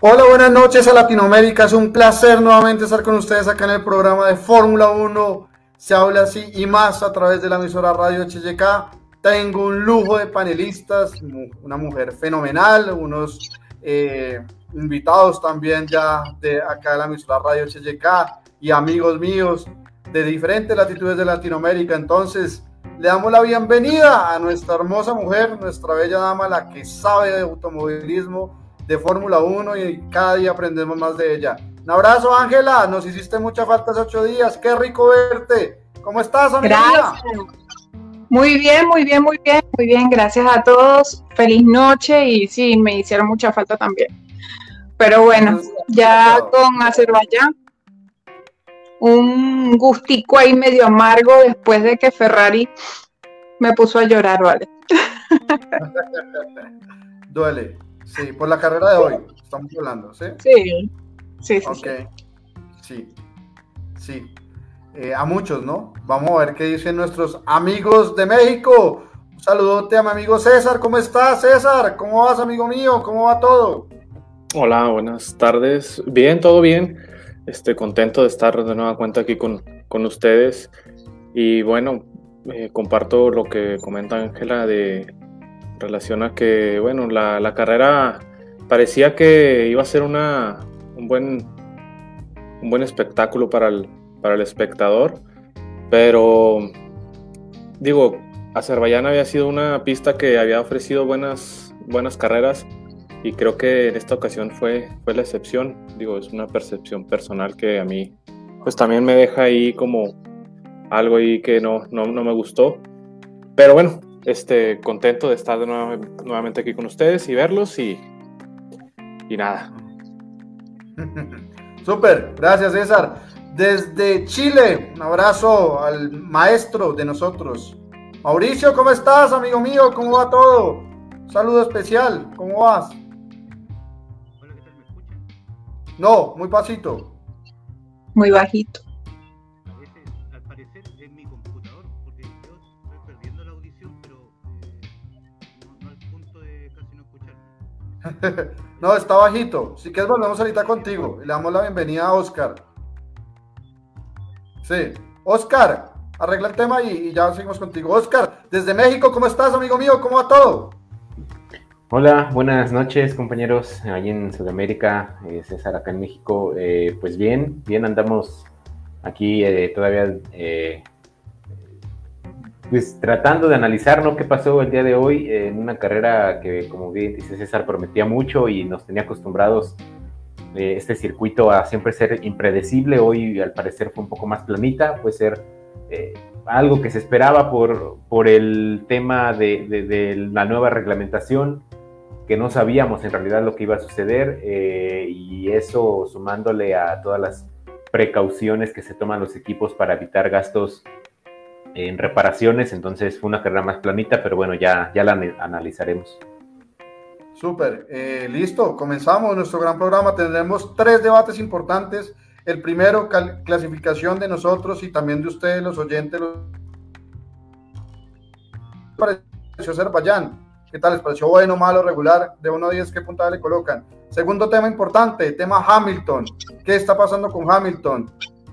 Hola, buenas noches a Latinoamérica. Es un placer nuevamente estar con ustedes acá en el programa de Fórmula 1. Se habla así y más a través de la emisora Radio HYK. Tengo un lujo de panelistas, una mujer fenomenal, unos eh, invitados también ya de acá de la emisora Radio HYK y amigos míos de diferentes latitudes de Latinoamérica. Entonces, le damos la bienvenida a nuestra hermosa mujer, nuestra bella dama, la que sabe de automovilismo, de Fórmula 1 y cada día aprendemos más de ella. Un abrazo, Ángela. Nos hiciste mucha falta hace ocho días. Qué rico verte. ¿Cómo estás, amiga? Gracias. Muy bien, muy bien, muy bien, muy bien. Gracias a todos. Feliz noche y sí, me hicieron mucha falta también. Pero bueno, ya con Azerbaiyán, un gustico ahí medio amargo después de que Ferrari me puso a llorar, ¿vale? Duele. Sí, por la carrera de hoy estamos hablando, ¿sí? Sí, sí, sí. Ok, sí, sí. Eh, a muchos, ¿no? Vamos a ver qué dicen nuestros amigos de México. Un saludote a mi amigo César. ¿Cómo estás, César? ¿Cómo vas, amigo mío? ¿Cómo va todo? Hola, buenas tardes. Bien, todo bien. Estoy contento de estar de nueva cuenta aquí con, con ustedes. Y bueno, eh, comparto lo que comenta Ángela de relación que, bueno, la, la, carrera parecía que iba a ser una, un, buen, un buen espectáculo para el, para el espectador, pero digo, Azerbaiyán había sido una pista que había ofrecido buenas, buenas carreras y creo que en esta ocasión fue, fue la excepción. Digo, es una percepción personal que a mí pues también me deja ahí como algo ahí que no, no, no me gustó. Pero bueno, este, contento de estar de nuevo, nuevamente aquí con ustedes y verlos y, y nada. Súper, gracias César. Desde Chile, un abrazo al maestro de nosotros. Mauricio, ¿cómo estás, amigo mío? ¿Cómo va todo? saludo especial, ¿cómo vas? No, muy pasito. Muy bajito. no, está bajito. Si quieres, volvemos ahorita contigo. le damos la bienvenida a Oscar. Sí, Oscar, arregla el tema y, ya seguimos contigo. Oscar, desde México, ¿cómo estás, amigo mío? ¿Cómo va todo? Hola, buenas noches, compañeros, allí en Sudamérica, eh, César acá en México. Eh, pues bien, bien andamos aquí eh, todavía pues tratando de analizar ¿no? qué pasó el día de hoy en una carrera que, como bien dice César, prometía mucho y nos tenía acostumbrados eh, este circuito a siempre ser impredecible. Hoy, al parecer, fue un poco más planita, puede ser eh, algo que se esperaba por, por el tema de, de, la nueva reglamentación, que no sabíamos en realidad lo que iba a suceder, eh, y eso sumándole a todas las precauciones que se toman los equipos para evitar gastos en reparaciones, entonces fue una carrera más planita, pero bueno, ya, ya la analizaremos. Súper, eh, listo, comenzamos nuestro gran programa. Tendremos tres debates importantes. El primero, clasificación de nosotros y también de ustedes, los oyentes. Los... ¿Qué pareció Azerbaiyán? ¿Qué tal? ¿Les pareció bueno, malo, regular? De 1 a 10, ¿qué puntada le colocan? Segundo tema importante, tema Hamilton. ¿Qué está pasando con Hamilton?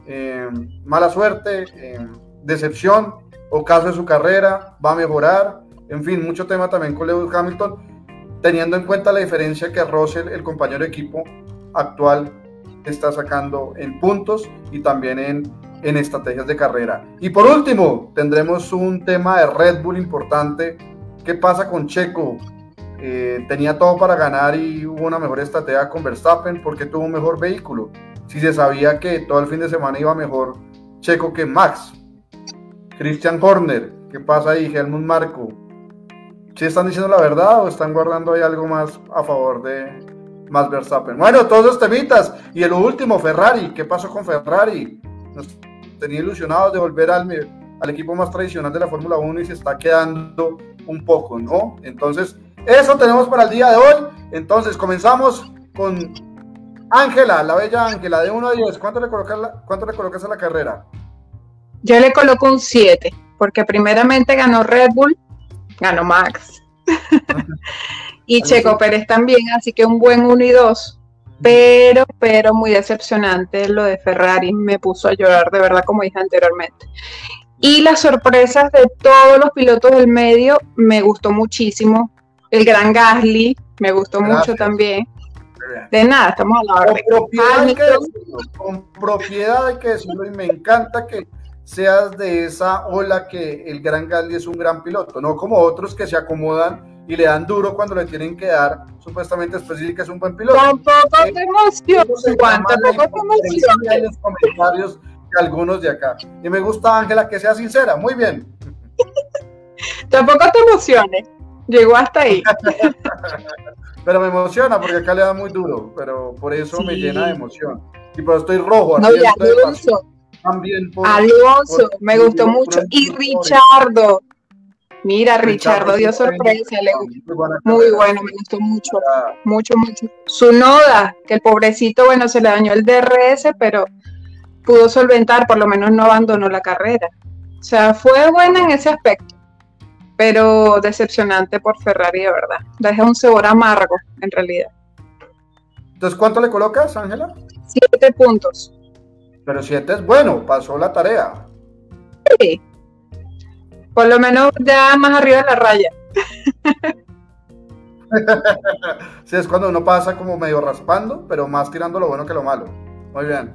Eh, mala suerte. Eh, decepción o caso de su carrera, va a mejorar, en fin, mucho tema también con Lewis Hamilton, teniendo en cuenta la diferencia que Russell, el compañero de equipo actual, está sacando en puntos y también en, en estrategias de carrera. Y por último, tendremos un tema de Red Bull importante. ¿Qué pasa con Checo? Eh, tenía todo para ganar y hubo una mejor estrategia con Verstappen porque tuvo un mejor vehículo. Si se sabía que todo el fin de semana iba mejor Checo que Max, Christian Horner, ¿qué pasa ahí? Helmut Marco. ¿Sí están diciendo la verdad o están guardando ahí algo más a favor de Max Verstappen? Bueno, todos los temitas. Y el último, Ferrari. ¿Qué pasó con Ferrari? Nos tenía ilusionados de volver al, al equipo más tradicional de la Fórmula 1 y se está quedando un poco, ¿no? Entonces, eso tenemos para el día de hoy. Entonces, comenzamos con Ángela, la bella Ángela, de 1 a 10. ¿Cuánto le colocas, cuánto le colocas a la carrera? Yo le coloco un 7, porque primeramente ganó Red Bull, ganó Max. y Checo Pérez también, así que un buen 1 y 2. pero, pero muy decepcionante lo de Ferrari, me puso a llorar de verdad, como dije anteriormente. Y las sorpresas de todos los pilotos del medio me gustó muchísimo. El gran Gasly me gustó mucho también. De nada, estamos a la orden. Con propiedad, hay que decirlo, con propiedad hay que decirlo, y me encanta que seas de esa ola que el gran Gasly es un gran piloto, no como otros que se acomodan y le dan duro cuando le tienen que dar, supuestamente después que es un buen piloto. Tampoco te emociones, Juan, tampoco te los comentarios algunos de acá. Y me gusta, Ángela, que sea sincera, muy bien. tampoco te emociones, llegó hasta ahí. pero me emociona porque acá le da muy duro, pero por eso me llena de emoción. Y pero estoy rojo. No, ya. También por, Alonso, me gustó mucho. Y Richardo. Mira, Richardo, dio sorpresa. muy bueno, me gustó mucho. Mucho, mucho. Su noda, que el pobrecito, bueno, se le dañó el DRS, pero pudo solventar, por lo menos no abandonó la carrera. O sea, fue buena en ese aspecto pero decepcionante por Ferrari, de verdad. Deja un sabor amargo, en realidad. Entonces, ¿cuánto le colocas, Ángela? Siete puntos. Pero siete es bueno, pasó la tarea. Sí. Por lo menos ya más arriba de la raya. sí, es cuando uno pasa como medio raspando, pero más tirando lo bueno que lo malo. Muy bien.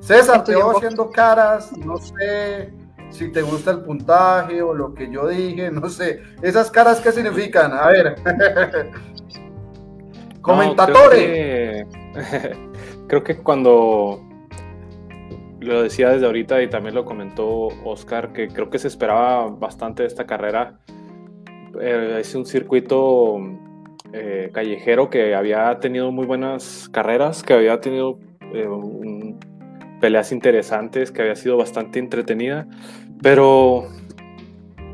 César, te veo haciendo caras, no sé, si te gusta el puntaje o lo que yo dije, no sé. Esas caras, ¿qué significan? A ver. Comentadores. creo, que, cuando lo decía desde ahorita y también lo comentó Oscar, que creo que se esperaba bastante de esta carrera. Eh, es un circuito eh, callejero que había tenido muy buenas carreras, que había tenido eh, un, peleas interesantes, que había sido bastante entretenida, pero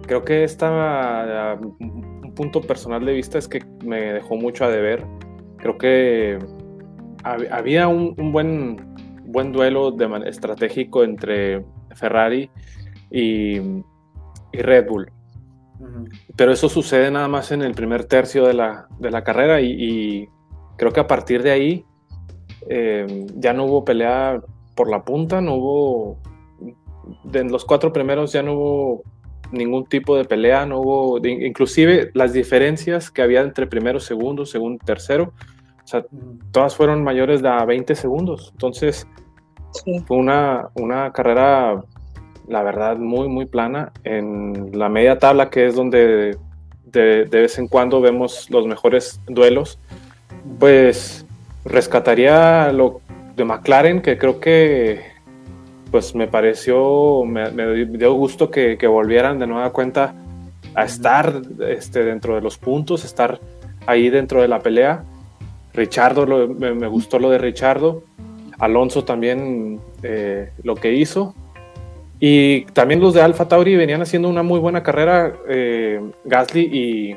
creo que esta, un punto personal de vista es que me dejó mucho a deber. Creo que había un, buen, buen duelo de estratégico entre Ferrari y, Red Bull. Pero eso sucede nada más en el primer tercio de la, carrera y, creo que a partir de ahí eh, ya no hubo pelea por la punta, no hubo, en los cuatro primeros ya no hubo ningún tipo de pelea, no hubo, inclusive las diferencias que había entre primero, segundo, segundo, tercero, o sea, todas fueron mayores de 20 segundos. Entonces, fue una, una carrera, la verdad, muy, muy plana. En la media tabla, que es donde de, vez en cuando vemos los mejores duelos, pues rescataría lo, de McLaren, que creo que pues me pareció, me, dio gusto que, volvieran de nueva cuenta a estar este, dentro de los puntos, estar ahí dentro de la pelea. Richardo, me, gustó lo de Richardo. Alonso también eh, lo que hizo. Y también los de Alfa Tauri venían haciendo una muy buena carrera, eh, Gasly y,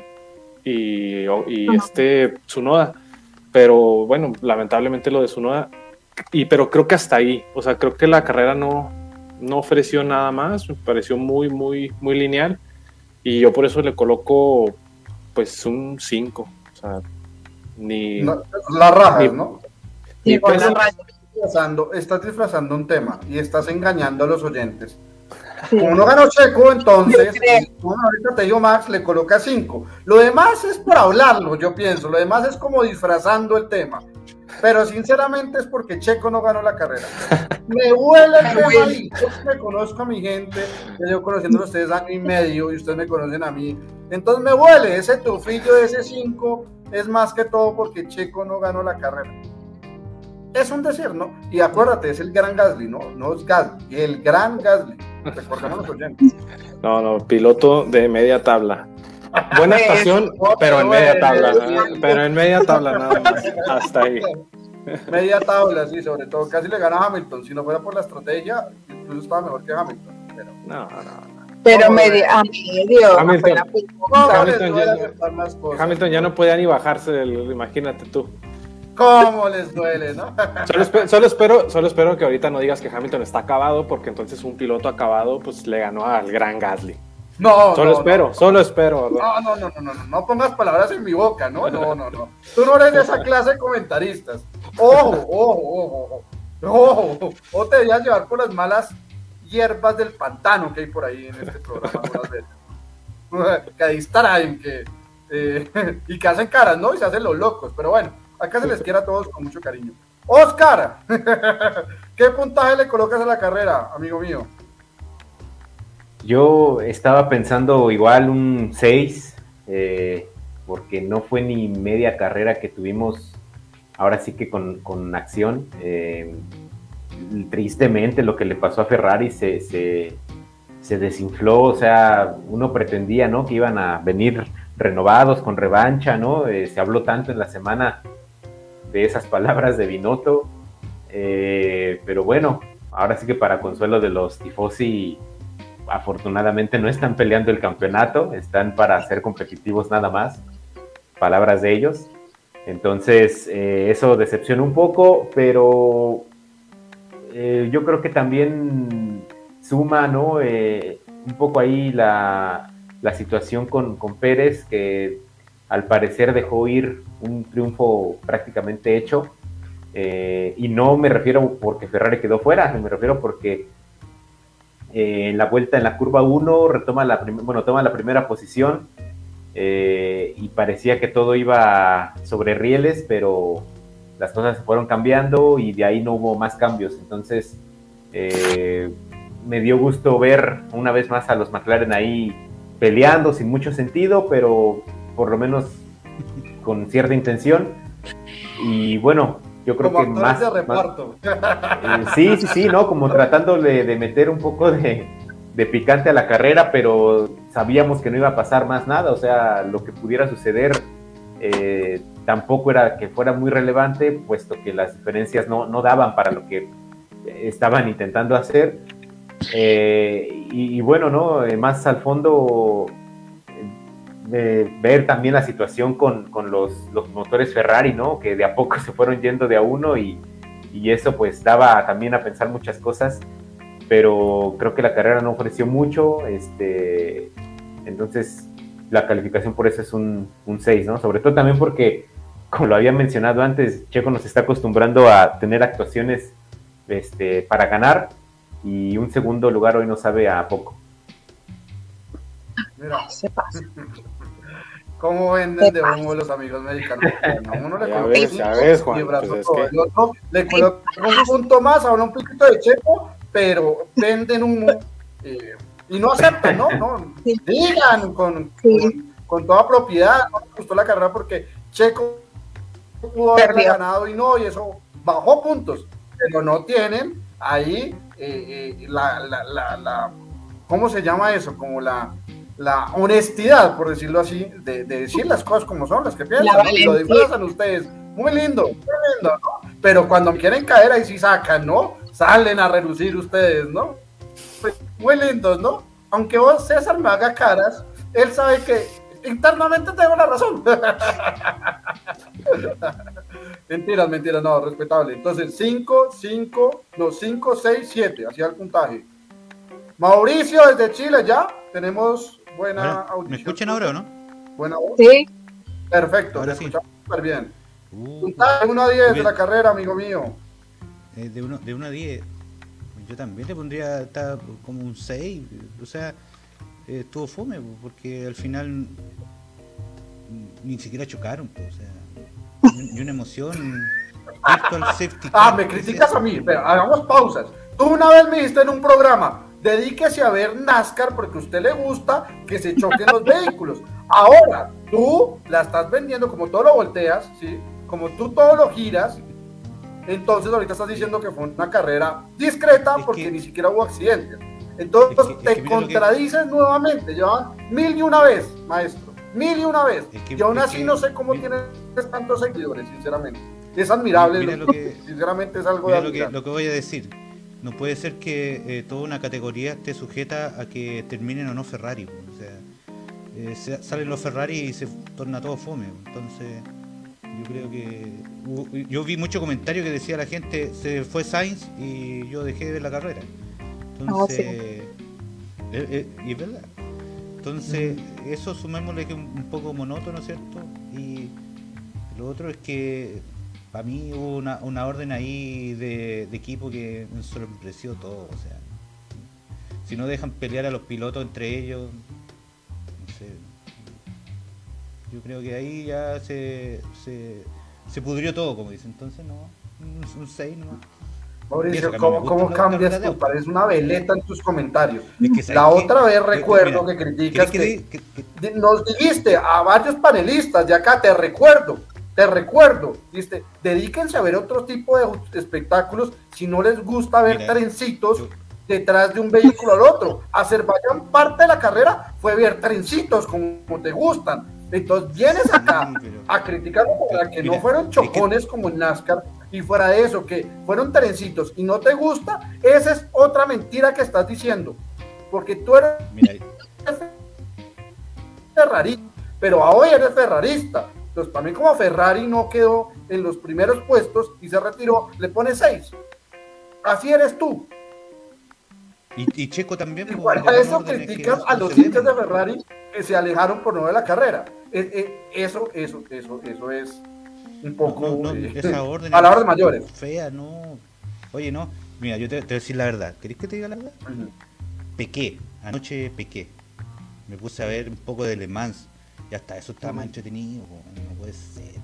y, y este Tsunoda. Pero bueno, lamentablemente lo de Tsunoda y pero creo que hasta ahí, o sea, creo que la carrera no, no ofreció nada más, me pareció muy, muy, muy lineal. Y yo por eso le coloco pues un 5, o sea, ni... la raja, ¿no? Ni pues, estás, disfrazando, estás disfrazando un tema y estás engañando a los oyentes. Como no ganó Checo, entonces, bueno, ahorita te digo Max, le coloca 5. Lo demás es para hablarlo, yo pienso. Lo demás es como disfrazando el tema pero sinceramente es porque Checo no ganó la carrera. Me huele el tema. Yo me conozco a mi gente, yo llevo conociendo a ustedes año y medio y ustedes me conocen a mí. Entonces me huele ese tufillo de ese 5 es más que todo porque Checo no ganó la carrera. Es un decir, ¿no? Y acuérdate, es el gran Gasly, ¿no? No es Gasly, el gran Gasly. Recordemos los oyentes. No, no, piloto de media tabla. Buena estación, pero en media tabla. Pero en media tabla nada más. Hasta ahí. Media tabla, sí, sobre todo. Casi le gana a Hamilton. Si no fuera por la estrategia, incluso estaba mejor que Hamilton. Pero... No, no, no. Pero media, a medio. Hamilton, Hamilton, ya, no podía ni bajarse del, imagínate tú. ¿Cómo les duele, no? Solo, espero, solo espero que ahorita no digas que Hamilton está acabado, porque entonces un piloto acabado pues le ganó al gran Gasly. No, solo espero, solo espero. No, no, no, no, no, no, pongas palabras en mi boca, no, no, no, no. Tú no eres de esa clase de comentaristas. Ojo, ojo, ojo, ojo, ojo, o te debías llevar por las malas hierbas del pantano que hay por ahí en este programa. que distraen, que, eh, y que hacen caras, ¿no? Y se hacen los locos, pero bueno, acá se les quiere a todos con mucho cariño. Oscar, ¿qué puntaje le colocas a la carrera, amigo mío? Yo estaba pensando igual un 6, eh, porque no fue ni media carrera que tuvimos, ahora sí que con, acción. Eh, tristemente lo que le pasó a Ferrari se, se, desinfló, o sea, uno pretendía, ¿no? Que iban a venir renovados con revancha, ¿no? Eh, se habló tanto en la semana de esas palabras de Binotto, pero bueno, ahora sí que para consuelo de los tifosi afortunadamente no están peleando el campeonato, están para ser competitivos nada más, palabras de ellos. Entonces, eh, eso decepciona un poco, pero eh, yo creo que también suma, ¿no? Eh, un poco ahí la, situación con, con, Pérez, que al parecer dejó ir un triunfo prácticamente hecho. y no me refiero porque Ferrari quedó fuera, me refiero porque en la vuelta en la curva 1 retoma la, bueno, toma la primera posición eh, y parecía que todo iba sobre rieles, pero las cosas se fueron cambiando y de ahí no hubo más cambios. Entonces eh, me dio gusto ver una vez más a los McLaren ahí peleando sin mucho sentido, pero por lo menos con cierta intención. Y bueno, yo creo que más, de reparto. Eh, sí, sí, sí, ¿no? Como tratando de, meter un poco de, picante a la carrera, pero sabíamos que no iba a pasar más nada, o sea, lo que pudiera suceder eh, tampoco era que fuera muy relevante, puesto que las diferencias no, no daban para lo que estaban intentando hacer. Eh, y, y, bueno, ¿no? Más al fondo ver también la situación con, los, motores Ferrari, ¿no? Que de a poco se fueron yendo de a uno y, eso pues daba también a pensar muchas cosas, pero creo que la carrera no ofreció mucho, este, entonces la calificación por eso es un, 6, ¿no? Sobre todo también porque, como lo había mencionado antes, Checo nos está acostumbrando a tener actuaciones este, para ganar y un segundo lugar hoy no sabe a poco. Mira. Se pasa. ¿Cómo venden de humo los amigos mexicanos? uno le coloca pues le coloca un punto más, ahora un poquito de checo, pero venden humo eh, y no aceptan, ¿no? no digan con, con, toda propiedad, no me gustó la carrera porque Checo pudo haber ganado y no, y eso bajó puntos, pero no tienen ahí eh, eh, la, la, la, la, ¿cómo se llama eso? Como la la honestidad, por decirlo así, de, decir las cosas como son, las que piensan, lo disfrazan ustedes. Muy lindo, muy lindo, ¿no? Pero cuando quieren caer ahí sí sacan, ¿no? Salen a relucir ustedes, ¿no? Pues, muy lindos, ¿no? Aunque vos, César, me haga caras, él sabe que internamente tengo la razón. mentiras, mentiras, no, respetable. Entonces, 5, 5, no, 5, 6, 7, hacia el puntaje. Mauricio desde Chile, ya tenemos buena ¿Me escuchan ahora o no? Buena Sí. Perfecto, ahora sí. escuchamos súper bien. Uh, de 1 a 10 de la carrera, amigo mío. Eh, de 1 de uno a 10. Yo también le pondría como un 6. O sea, eh, estuvo fome, porque al final ni siquiera chocaron. o sea, y una emoción. ah, me criticas a mí. Pero hagamos pausas. Tú una vez me dijiste en un programa, dedíquese a ver NASCAR porque a usted le gusta que se choquen los vehículos. Ahora, tú la estás vendiendo como todo lo volteas, ¿sí? Como tú todo lo giras, entonces ahorita estás diciendo que fue una carrera discreta porque ni siquiera hubo accidentes. Entonces te contradices nuevamente, llevan mil y una vez, maestro, mil y una vez. y aún así no sé cómo tienes tantos seguidores, sinceramente. Es admirable, sinceramente es algo de lo que, lo que voy a decir no puede ser que eh, toda una categoría esté sujeta a que terminen o no Ferrari. O sea, eh, salen los Ferrari y se torna todo fome. Entonces, yo creo que. Yo vi muchos comentarios que decía la gente: se fue Sainz y yo dejé de ver la carrera. Entonces. Ah, y es verdad. Entonces, eso sumémosle que es un poco monótono, ¿cierto? Y lo otro es que para mí hubo una, una orden ahí de, equipo que me sorprendió todo. O sea, si no dejan pelear a los pilotos entre ellos, no sé. Yo creo que ahí ya se, se, se pudrió todo, como dicen. Entonces, no, un 6 nomás. Mauricio, ¿cómo, cómo cambias tú? Parece una veleta en tus comentarios. la otra vez recuerdo que criticas que, nos dijiste a varios panelistas de acá, te recuerdo, te recuerdo, dedíquense a ver otro tipo de espectáculos si no les gusta ver trencitos detrás de un vehículo al otro. Azerbaiyán parte de la carrera fue ver trencitos como, te gustan. Entonces vienes acá a criticar para que no fueron chocones como en NASCAR, y fuera de eso, que fueron trencitos y no te gusta, esa es otra mentira que estás diciendo. Porque tú eres ferrarista, pero hoy eres ferrarista. Entonces, para mí como Ferrari no quedó en los primeros puestos y se retiró, le pone seis. Así eres tú. Y, Checo también. Igual a eso criticas a los hinchas de Ferrari que se alejaron por no de la carrera. Eh, eh, eso, eso, eso, eso es un poco no, no, esa orden palabras mayores. Fea, no. Oye, no. Mira, yo te, te, voy a decir la verdad. ¿Querés que te diga la verdad? Pequé. Anoche pequé. Me puse a ver un poco de Le Mans. Y hasta eso estaba más entretenido. No puede ser.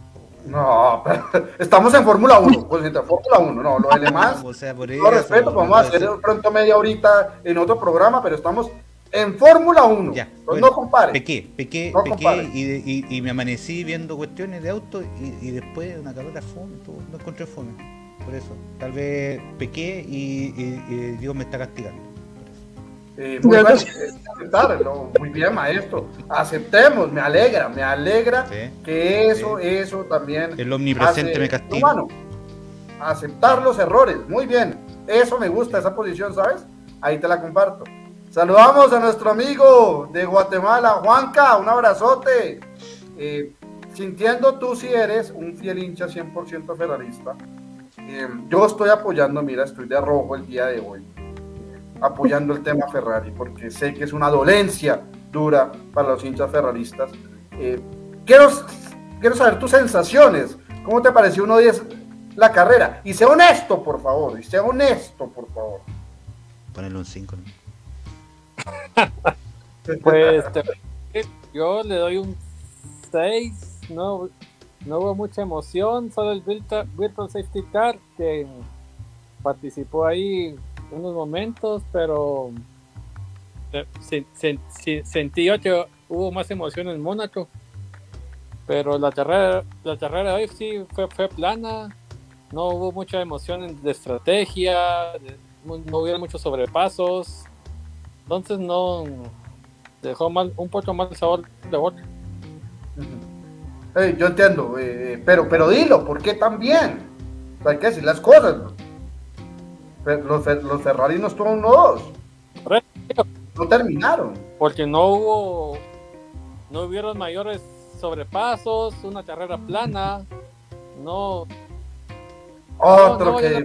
No, estamos en Fórmula 1, pues Fórmula 1, no, lo de Le Mans, o sea, por eso, respeto, vamos a hacer pronto media horita en otro programa, pero estamos en Fórmula 1. Ya, no compare. Pequé, pequé, pequé y, y, me amanecí viendo cuestiones de auto y, después una carrera fome, no encontré fome. Por eso, tal vez pequé y, Dios me está castigando. Eh, muy, bien, muy, bien, maestro. Aceptemos, me alegra, me alegra que eso, eso también. El omnipresente me castiga. aceptar los errores, muy bien. Eso me gusta, esa posición, ¿sabes? Ahí te la comparto. Saludamos a nuestro amigo de Guatemala, Juanca, un abrazote. Eh, sintiendo tú si eres un fiel hincha 100% ferrarista, eh, yo estoy apoyando, mira, estoy de rojo el día de hoy, apoyando el tema Ferrari, porque sé que es una dolencia dura para los hinchas ferraristas. Eh, quiero, quiero saber tus sensaciones, ¿cómo te pareció 1-10 la carrera? Y sea honesto, por favor, y sea honesto, por favor. Ponele un 5. pues yo le doy un 6, no, no hubo mucha emoción, solo el Virtual, Safety Car que participó ahí unos momentos, pero sentí yo que hubo más emoción en Mónaco. Pero la carrera, la carrera de hoy sí fue, fue plana, no hubo mucha emoción de estrategia, no hubo muchos sobrepasos. Entonces no dejó mal, un poco mal el sabor de boca. yo entiendo, eh, pero, pero dilo, ¿por qué tan bien? Hay que decir las cosas. Los, los Ferrari no estuvieron uno No terminaron. Porque no hubo, no hubieron mayores sobrepasos, una carrera plana, no. Otro que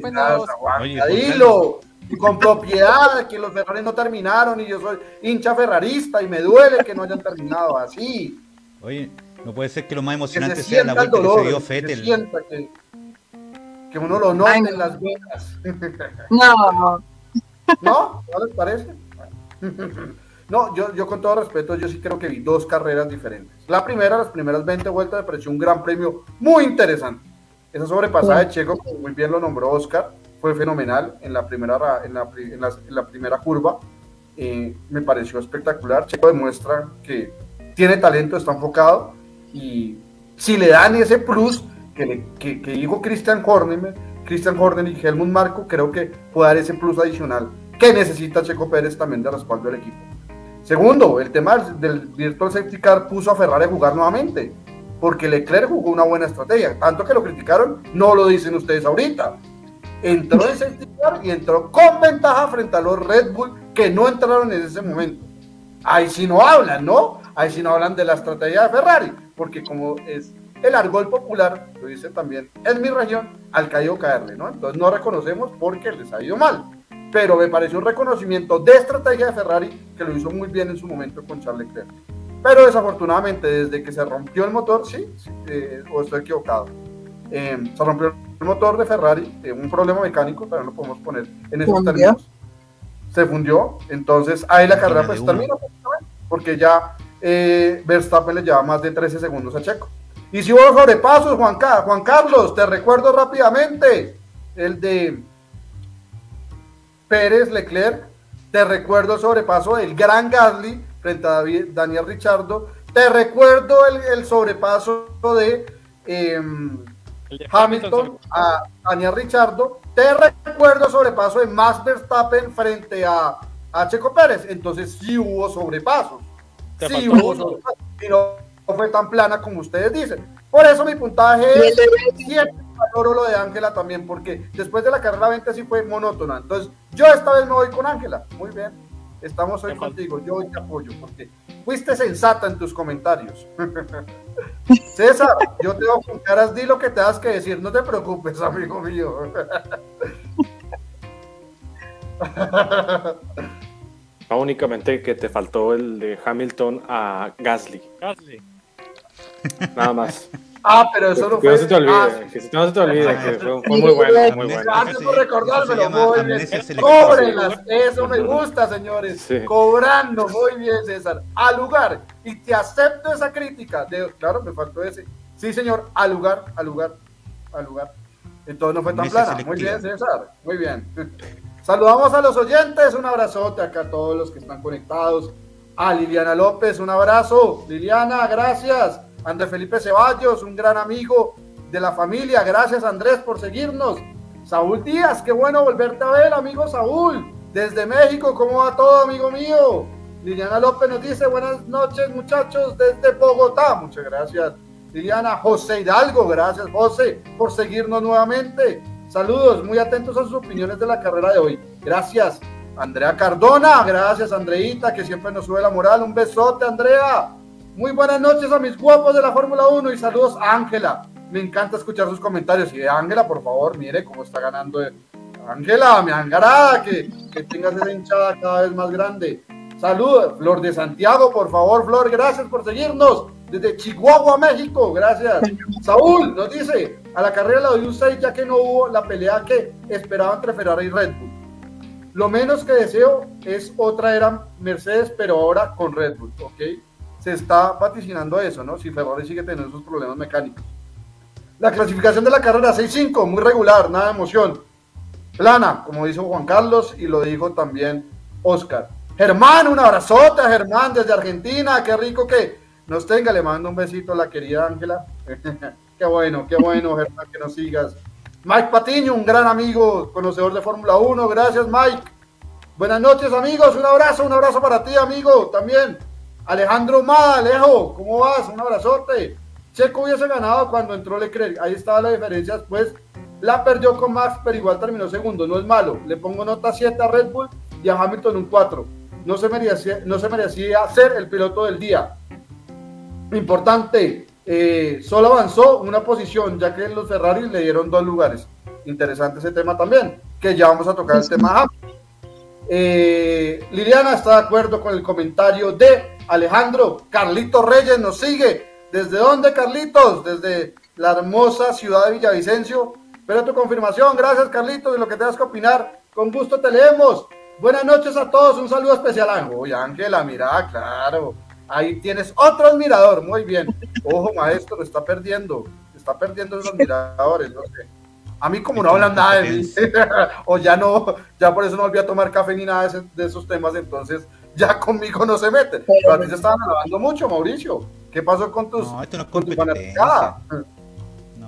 dilo y con propiedad que los Ferrari no terminaron y yo soy hincha ferrarista y me duele que no hayan terminado así. Oye, no puede ser que lo más emocionante sea la vuelta que se dio Fettel. Que, que, uno lo note en las venas. No. ¿No? ¿No les parece? No, yo, yo con todo respeto, yo sí creo que vi dos carreras diferentes. La primera, las primeras 20 vueltas, me pareció un gran premio muy interesante. Esa sobrepasada de Checo, como muy bien lo nombró Oscar, fue fenomenal en la primera, en la, en la, primera curva. Eh, me pareció espectacular. Checo demuestra que tiene talento, está enfocado y si le dan ese plus que, que dijo Christian Horner, Christian Horner y Helmut Marco, creo que puede dar ese plus adicional que necesita Checo Pérez también de respaldo del equipo. Segundo, el tema del Virtual Safety Car puso a Ferrari a jugar nuevamente, porque Leclerc jugó una buena estrategia. Tanto que lo criticaron, no lo dicen ustedes ahorita entró en safety y entró con ventaja frente a los Red Bull que no entraron en ese momento. Ahí sí no hablan, ¿no? Ahí sí no hablan de la estrategia de Ferrari, porque como es el argol popular, lo dice también en mi región, al caído caerle, ¿no? Entonces no reconocemos porque les ha ido mal. pero me pareció un reconocimiento de estrategia de Ferrari que lo hizo muy bien en su momento con Charles Leclerc. Pero desafortunadamente, desde que se rompió el motor, sí, eh, o estoy equivocado, eh, se rompió el motor de Ferrari, eh, un problema mecánico, también lo podemos poner en esos términos. Se fundió, entonces ahí la carrera pues termina, porque ya Verstappen le lleva más de 13 segundos a Checo. Y si hubo sobrepasos, Juan, Juan Carlos, te recuerdo rápidamente el de Pérez Leclerc, te recuerdo el sobrepaso del gran Gasly frente a Daniel Richardo, te recuerdo el, sobrepaso de em, Hamilton a Daniel Richardo, te recuerdo el sobrepaso de Max Verstappen frente a, a Checo Pérez, entonces sí hubo sobrepasos, sí hubo sobrepasos, no fue tan plana como ustedes dicen. Por eso mi puntaje es valoro lo de Ángela también, porque después de la carrera 20 sí fue monótona. Entonces, yo esta vez me voy con Ángela. Muy bien. Estamos hoy contigo. Yo hoy te apoyo porque fuiste sensata en tus comentarios. César, yo te voy con caras, di lo que te das que decir. No te preocupes, amigo mío. únicamente que te faltó el de Hamilton a Gasly. Gasly. Nada más. Ah, pero eso no fue. Que no se te olvide, ah, que no se te olvide, que fue, fue muy bueno, muy bueno. Gracias por recordármelo, muy bien. Cóbrenlas, eso me gusta, señores. Cobrando, muy bien, César. Al lugar, y te acepto esa crítica. De, claro, me faltó ese. Sí, señor, al lugar, al lugar, al lugar. Entonces no fue tan plana. Muy bien, César, muy bien. Saludamos a los oyentes, un abrazote acá a todos los que están conectados. A Liliana López, un abrazo. Liliana, gracias. Andrés Felipe Ceballos, un gran amigo de la familia. Gracias Andrés por seguirnos. Saúl Díaz, qué bueno volverte a ver, amigo Saúl. Desde México, ¿cómo va todo, amigo mío? Liliana López nos dice buenas noches, muchachos, desde Bogotá. Muchas gracias. Liliana José Hidalgo, gracias José por seguirnos nuevamente. Saludos, muy atentos a sus opiniones de la carrera de hoy. Gracias. Andrea Cardona, gracias Andreita, que siempre nos sube la moral. Un besote, Andrea. Muy buenas noches a mis guapos de la Fórmula 1 y saludos a Ángela. Me encanta escuchar sus comentarios. Y Ángela, por favor, mire cómo está ganando. Ángela, me angarada, que, que tengas esa hinchada cada vez más grande. Saludos, Flor de Santiago, por favor, Flor, gracias por seguirnos. Desde Chihuahua, México, gracias. Saúl nos dice, a la carrera la doy un 6 ya que no hubo la pelea que esperaba entre Ferrari y Red Bull. Lo menos que deseo es otra era Mercedes, pero ahora con Red Bull, ¿ok? Se está vaticinando eso, ¿no? Si Ferrari sigue teniendo esos problemas mecánicos. La clasificación de la carrera 6-5, muy regular, nada de emoción. Plana, como dijo Juan Carlos y lo dijo también Oscar. Germán, un abrazote a Germán desde Argentina, qué rico que nos tenga, le mando un besito a la querida Ángela. qué bueno, qué bueno, Germán, que nos sigas. Mike Patiño, un gran amigo, conocedor de Fórmula 1, gracias Mike. Buenas noches amigos, un abrazo, un abrazo para ti amigo también. Alejandro Mada, Alejo, ¿cómo vas? Un abrazote. Checo hubiese ganado cuando entró Leclerc. Ahí estaba la diferencia después. La perdió con Max, pero igual terminó segundo. No es malo. Le pongo nota 7 a Red Bull y a Hamilton un 4. No se merecía, no se merecía ser el piloto del día. Importante, eh, solo avanzó una posición, ya que los Ferrari le dieron dos lugares. Interesante ese tema también, que ya vamos a tocar el tema eh, Liliana está de acuerdo con el comentario de Alejandro. Carlitos Reyes nos sigue. ¿Desde dónde, Carlitos? Desde la hermosa ciudad de Villavicencio. Espero tu confirmación. Gracias, Carlitos, de lo que tengas que opinar. Con gusto te leemos. Buenas noches a todos. Un saludo especial. Oye, Ángela, mira, claro. Ahí tienes otro admirador. Muy bien. Ojo, maestro, está perdiendo. Está perdiendo esos admiradores. No sé. A mí como no hablan nada de mí, o ya no, ya por eso no volví a tomar café ni nada de, esos temas, entonces ya conmigo no se meten. Pero a ti se estaban alabando mucho, Mauricio. ¿Qué pasó con tus no, esto no con tu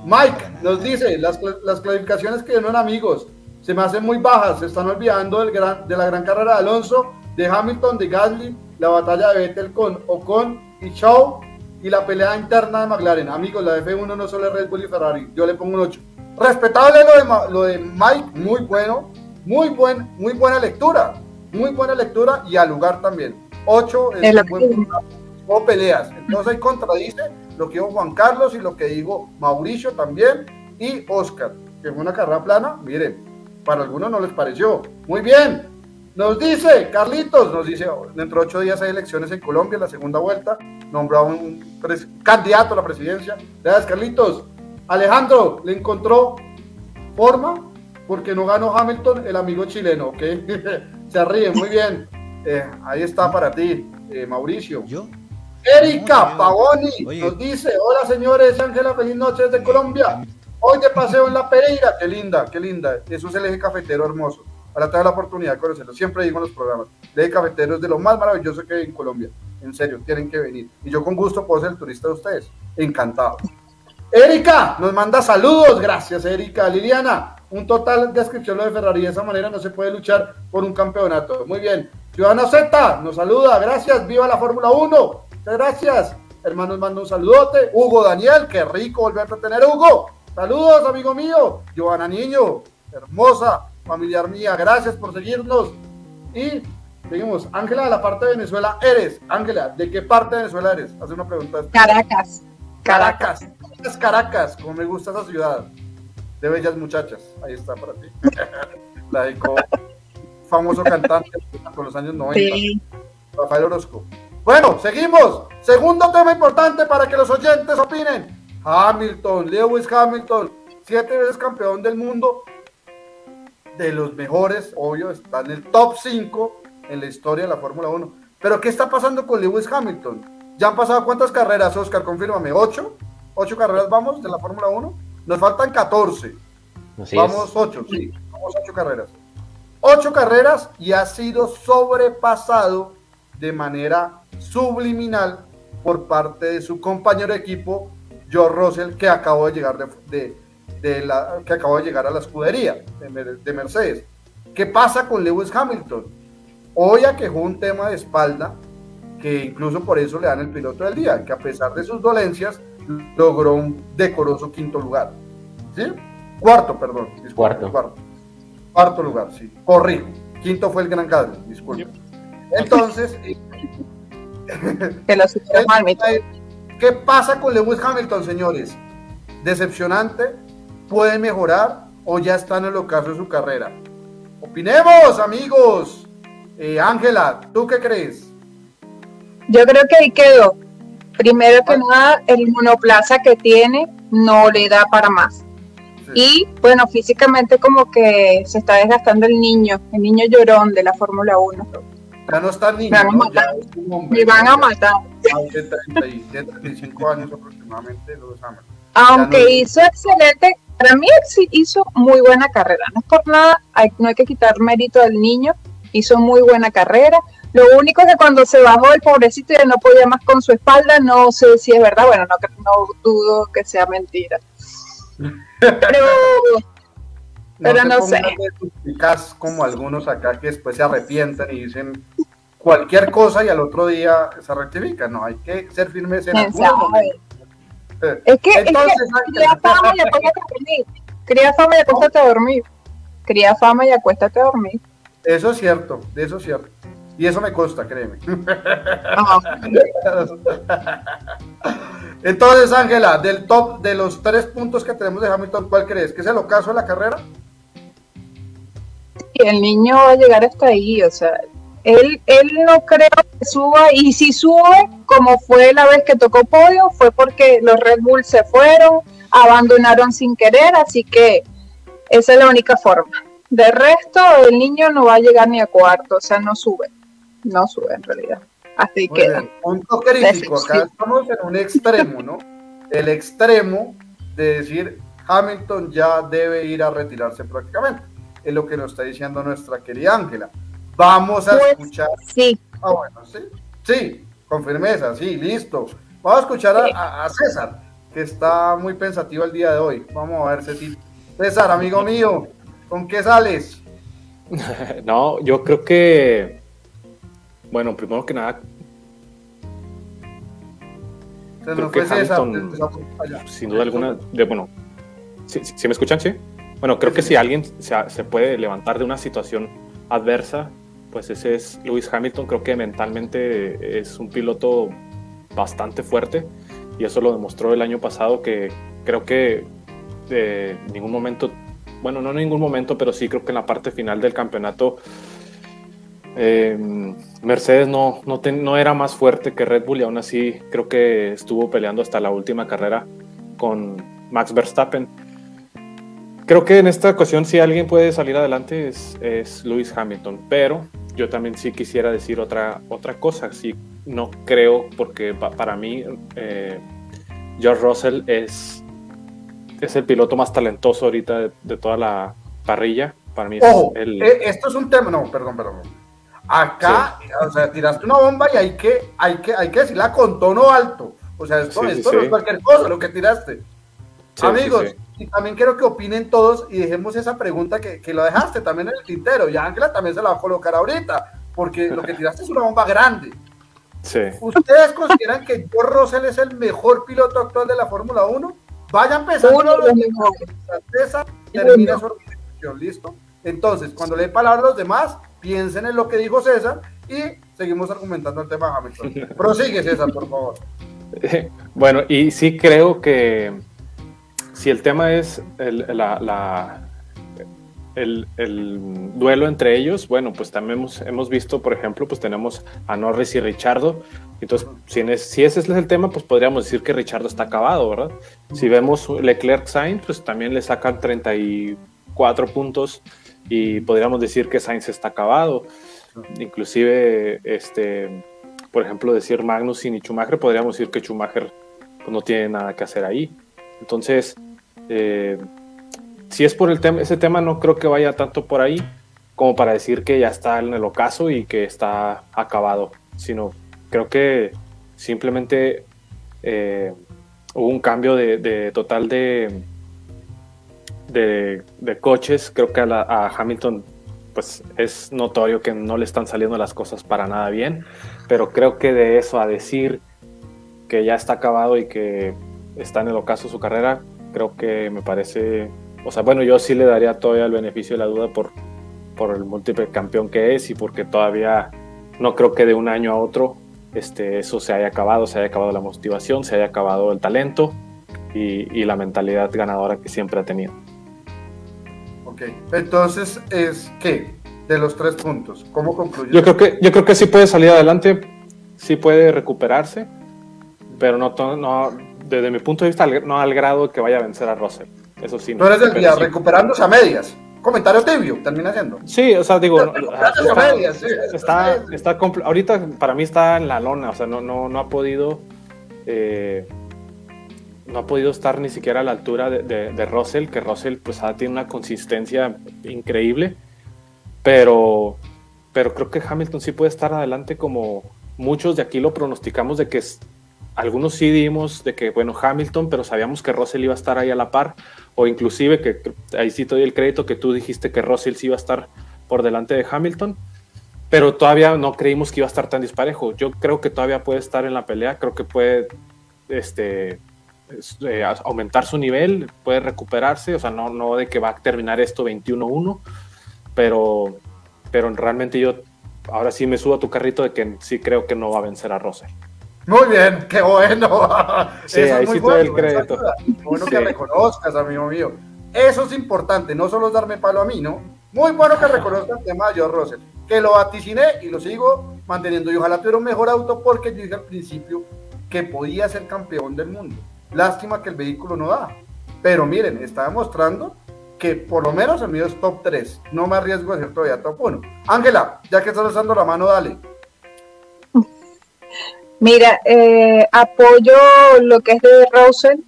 Mike nos dice, las, las clasificaciones que dieron amigos se me hacen muy bajas, se están olvidando del gran, de la gran carrera de Alonso, de Hamilton, de Gasly, la batalla de Vettel con Ocon y Shaw y la pelea interna de McLaren. Amigos, la F1 no solo es Red Bull y Ferrari, yo le pongo un 8. Respetable lo de, lo de Mike, muy bueno, muy, buen, muy buena lectura, muy buena lectura y al lugar también. Ocho es buen, o peleas. Entonces ahí contradice lo que dijo Juan Carlos y lo que dijo Mauricio también y Oscar, que fue una carrera plana. Miren, para algunos no les pareció. Muy bien, nos dice Carlitos, nos dice, dentro de ocho días hay elecciones en Colombia, la segunda vuelta, nombró a un candidato a la presidencia. Gracias, Carlitos. Alejandro, ¿le encontró forma? Porque no ganó Hamilton, el amigo chileno, ¿ok? Se ríe, muy bien. Eh, ahí está para ti, eh, Mauricio. ¿Yo? Erika Pavoni nos dice, hola señores, Ángela, feliz noche desde Colombia. Hoy de paseo en La Pereira, qué linda, qué linda. Eso es el eje cafetero hermoso. Para tener la oportunidad de conocerlo. Siempre digo en los programas, el eje cafetero es de lo más maravilloso que hay en Colombia. En serio, tienen que venir. Y yo con gusto puedo ser el turista de ustedes. Encantado. Erika nos manda saludos, gracias Erika. Liliana, un total descripción lo de Ferrari. De esa manera no se puede luchar por un campeonato. Muy bien. Ciudadano Z nos saluda, gracias, viva la Fórmula 1. Muchas gracias. Hermanos, mando un saludote. Hugo Daniel, qué rico volverte a tener, Hugo. Saludos, amigo mío. Joana Niño, hermosa, familiar mía, gracias por seguirnos. Y seguimos. Ángela, de la parte de Venezuela eres. Ángela, ¿de qué parte de Venezuela eres? Hace una pregunta. Caracas. Caracas. Caracas, Caracas, como me gusta esa ciudad. De bellas muchachas. Ahí está para ti. la dedicó famoso cantante con los años 90. Rafael Orozco. Bueno, seguimos. Segundo tema importante para que los oyentes opinen. Hamilton, Lewis Hamilton, siete veces campeón del mundo, de los mejores, obvio, está en el top 5 en la historia de la Fórmula 1. Pero ¿qué está pasando con Lewis Hamilton? ¿Ya han pasado cuántas carreras, Oscar? Confírmame, ¿ocho? ¿Ocho carreras vamos de la Fórmula 1? Nos faltan 14. vamos 8, sí, vamos 8 carreras ocho carreras y ha sido sobrepasado de manera subliminal por parte de su compañero de equipo, George Russell, que acabó de llegar, de, la, que acabó de llegar a la escudería de, Mercedes. ¿Qué pasa con Lewis Hamilton? Hoy aquejó un tema de espalda que incluso por eso le dan el piloto del día, que a pesar de sus dolencias logró un decoroso quinto lugar. ¿Sí? Cuarto, perdón. cuarto. cuarto. Cuarto lugar, sí. Corrijo. Quinto fue el Gran Cadre, disculpe. Entonces, ¿qué pasa con Lewis Hamilton, señores? Decepcionante, puede mejorar o ya está en el ocaso de su carrera. Opinemos, amigos. Eh, Ángela, ¿tú qué crees? Yo creo que ahí quedó. Primero que nada, el monoplaza que tiene no le da para más. Y bueno, físicamente como que se está desgastando el niño, el niño llorón de la Fórmula 1. Ya no está niño. Van a matar. Me van a matar. Hace 35 años aproximadamente lo Aunque hizo excelente, para mí hizo muy buena carrera. No es por nada, no hay que quitar mérito del niño. Hizo muy buena carrera. Lo único que cuando se bajó el pobrecito y no podía más con su espalda, no sé si es verdad. Bueno, no, no dudo que sea mentira pero, pero no, sé. como algunos acá que después se arrepienten y dicen cualquier cosa y al otro día se rectifican. No, hay que ser firmes en Es que, Entonces, cría fama y acuéstate a dormir. Cría fama y acuéstate a dormir. Cría fama y acuéstate a dormir. Eso es cierto, eso es cierto. Y eso me consta, créeme. Entonces, Ángela, del top de los tres puntos que tenemos de Hamilton, ¿cuál crees? ¿Que es el ocaso de la carrera? El niño va a llegar hasta ahí, o sea, él, él no creo que suba, y si sube, como fue la vez que tocó podio, fue porque los Red Bull se fueron, abandonaron sin querer, así que esa es la única forma. De resto, el niño no va a llegar ni a cuarto, o sea, no sube, no sube en realidad. Así que. Punto crítico. Acá estamos en un extremo, ¿no? El extremo de decir Hamilton ya debe ir a retirarse prácticamente. Es lo que nos está diciendo nuestra querida Ángela. Vamos a pues, escuchar. Sí. Ah, bueno, sí. Sí, con firmeza, sí, listo. Vamos a escuchar a, César, que está muy pensativo el día de hoy. Vamos a ver, César. César, amigo mío, ¿con qué sales? no, yo creo que bueno, primero que nada, creo que Hamilton, sin duda alguna, de, bueno, si, me escuchan, sí. Bueno, creo que si alguien se, puede levantar de una situación adversa, pues ese es Lewis Hamilton. Creo que mentalmente es un piloto bastante fuerte y eso lo demostró el año pasado que creo que en ningún momento bueno, no en ningún momento, pero sí creo que en la parte final del campeonato eh, Mercedes no, no, no, era más fuerte que Red Bull y aún así creo que estuvo peleando hasta la última carrera con Max Verstappen. Creo que en esta ocasión si alguien puede salir adelante es, es Lewis Hamilton, pero yo también sí quisiera decir otra, otra cosa, sí, no creo porque para mí eh, George Russell es, es el piloto más talentoso ahorita de, toda la parrilla. Para mí el... Eh, esto es un tema, no, perdón, perdón. Acá, o sea, tiraste una bomba y hay que, hay que, hay que decirla con tono alto. O sea, esto, esto no es cualquier cosa lo que tiraste. Amigos, y también quiero que opinen todos y dejemos esa pregunta que, que lo dejaste también en el tintero. Y Ángela también se la va a colocar ahorita, porque lo que tiraste es una bomba grande. Sí. ¿Ustedes consideran que George Russell es el mejor piloto actual de la Fórmula 1? Vayan pensando. Uno de los mejores. Termina su organización, ¿listo? Entonces, cuando le palabras a los demás, piensen en lo que dijo César y seguimos argumentando el tema Hamilton. Prosigue, César, por favor. Bueno, y sí creo que si el tema es el, la, el, duelo entre ellos, bueno, pues también hemos, hemos, visto, por ejemplo, pues tenemos a Norris y Richardo. Entonces, si, si ese es el tema, pues podríamos decir que Richardo está acabado, ¿verdad? Si vemos Leclerc Sainz, pues también le sacan 34 puntos y podríamos decir que Sainz está acabado. Inclusive, este, por ejemplo, decir Magnus y Schumacher, podríamos decir que Schumacher pues, no tiene nada que hacer ahí. Entonces, eh, si es por el tema, ese tema no creo que vaya tanto por ahí como para decir que ya está en el ocaso y que está acabado, sino creo que simplemente eh, hubo un cambio de, total de, de, coches. Creo que a, Hamilton pues es notorio que no le están saliendo las cosas para nada bien, pero creo que de eso a decir que ya está acabado y que está en el ocaso su carrera, creo que me parece o sea, bueno, yo sí le daría todavía el beneficio de la duda por, por el múltiple campeón que es y porque todavía no creo que de un año a otro este, eso se haya acabado, se haya acabado la motivación, se haya acabado el talento y, la mentalidad ganadora que siempre ha tenido. Ok, entonces es que de los tres puntos, ¿cómo concluye? Yo creo que, yo creo que sí puede salir adelante, sí puede recuperarse, pero no, no desde mi punto de vista no al grado que vaya a vencer a Russell. Eso sí. No eres del día, recuperándose a medias. Comentario tibio, termina siendo. Sí, o sea, digo, está, medias, está, está, ahorita para mí está en la lona, o sea, no, no, no ha podido, eh, no ha podido estar ni siquiera a la altura de, de, Russell, que Russell pues tiene una consistencia increíble, pero, pero creo que Hamilton sí puede estar adelante como muchos de aquí lo pronosticamos de que algunos sí dimos de que, bueno, Hamilton, pero sabíamos que Russell iba a estar ahí a la par o inclusive que ahí sí te doy el crédito que tú dijiste que Russell sí iba a estar por delante de Hamilton, pero todavía no creímos que iba a estar tan disparejo. Yo creo que todavía puede estar en la pelea, creo que puede este, eh, aumentar su nivel, puede recuperarse, o sea, no, no de que va a terminar esto 21-1, pero, pero realmente yo ahora sí me subo a tu carrito de que sí creo que no va a vencer a Russell. Muy bien, qué bueno. Sí, Eso es muy bueno, el crédito. Bueno que reconozcas, amigo mío. Eso es importante, no solo es darme palo a mí, ¿no? Muy bueno que reconozcas el tema de George Russell, que lo vaticiné y lo sigo manteniendo. Y ojalá tuviera un mejor auto porque yo dije al principio que podía ser campeón del mundo. Lástima que el vehículo no da. Pero miren, está demostrando que por lo menos el mío es top 3. No me arriesgo a ser todavía top 1. Ángela, ya que estás usando la mano, dale. Mira, eh, apoyo lo que es de Russell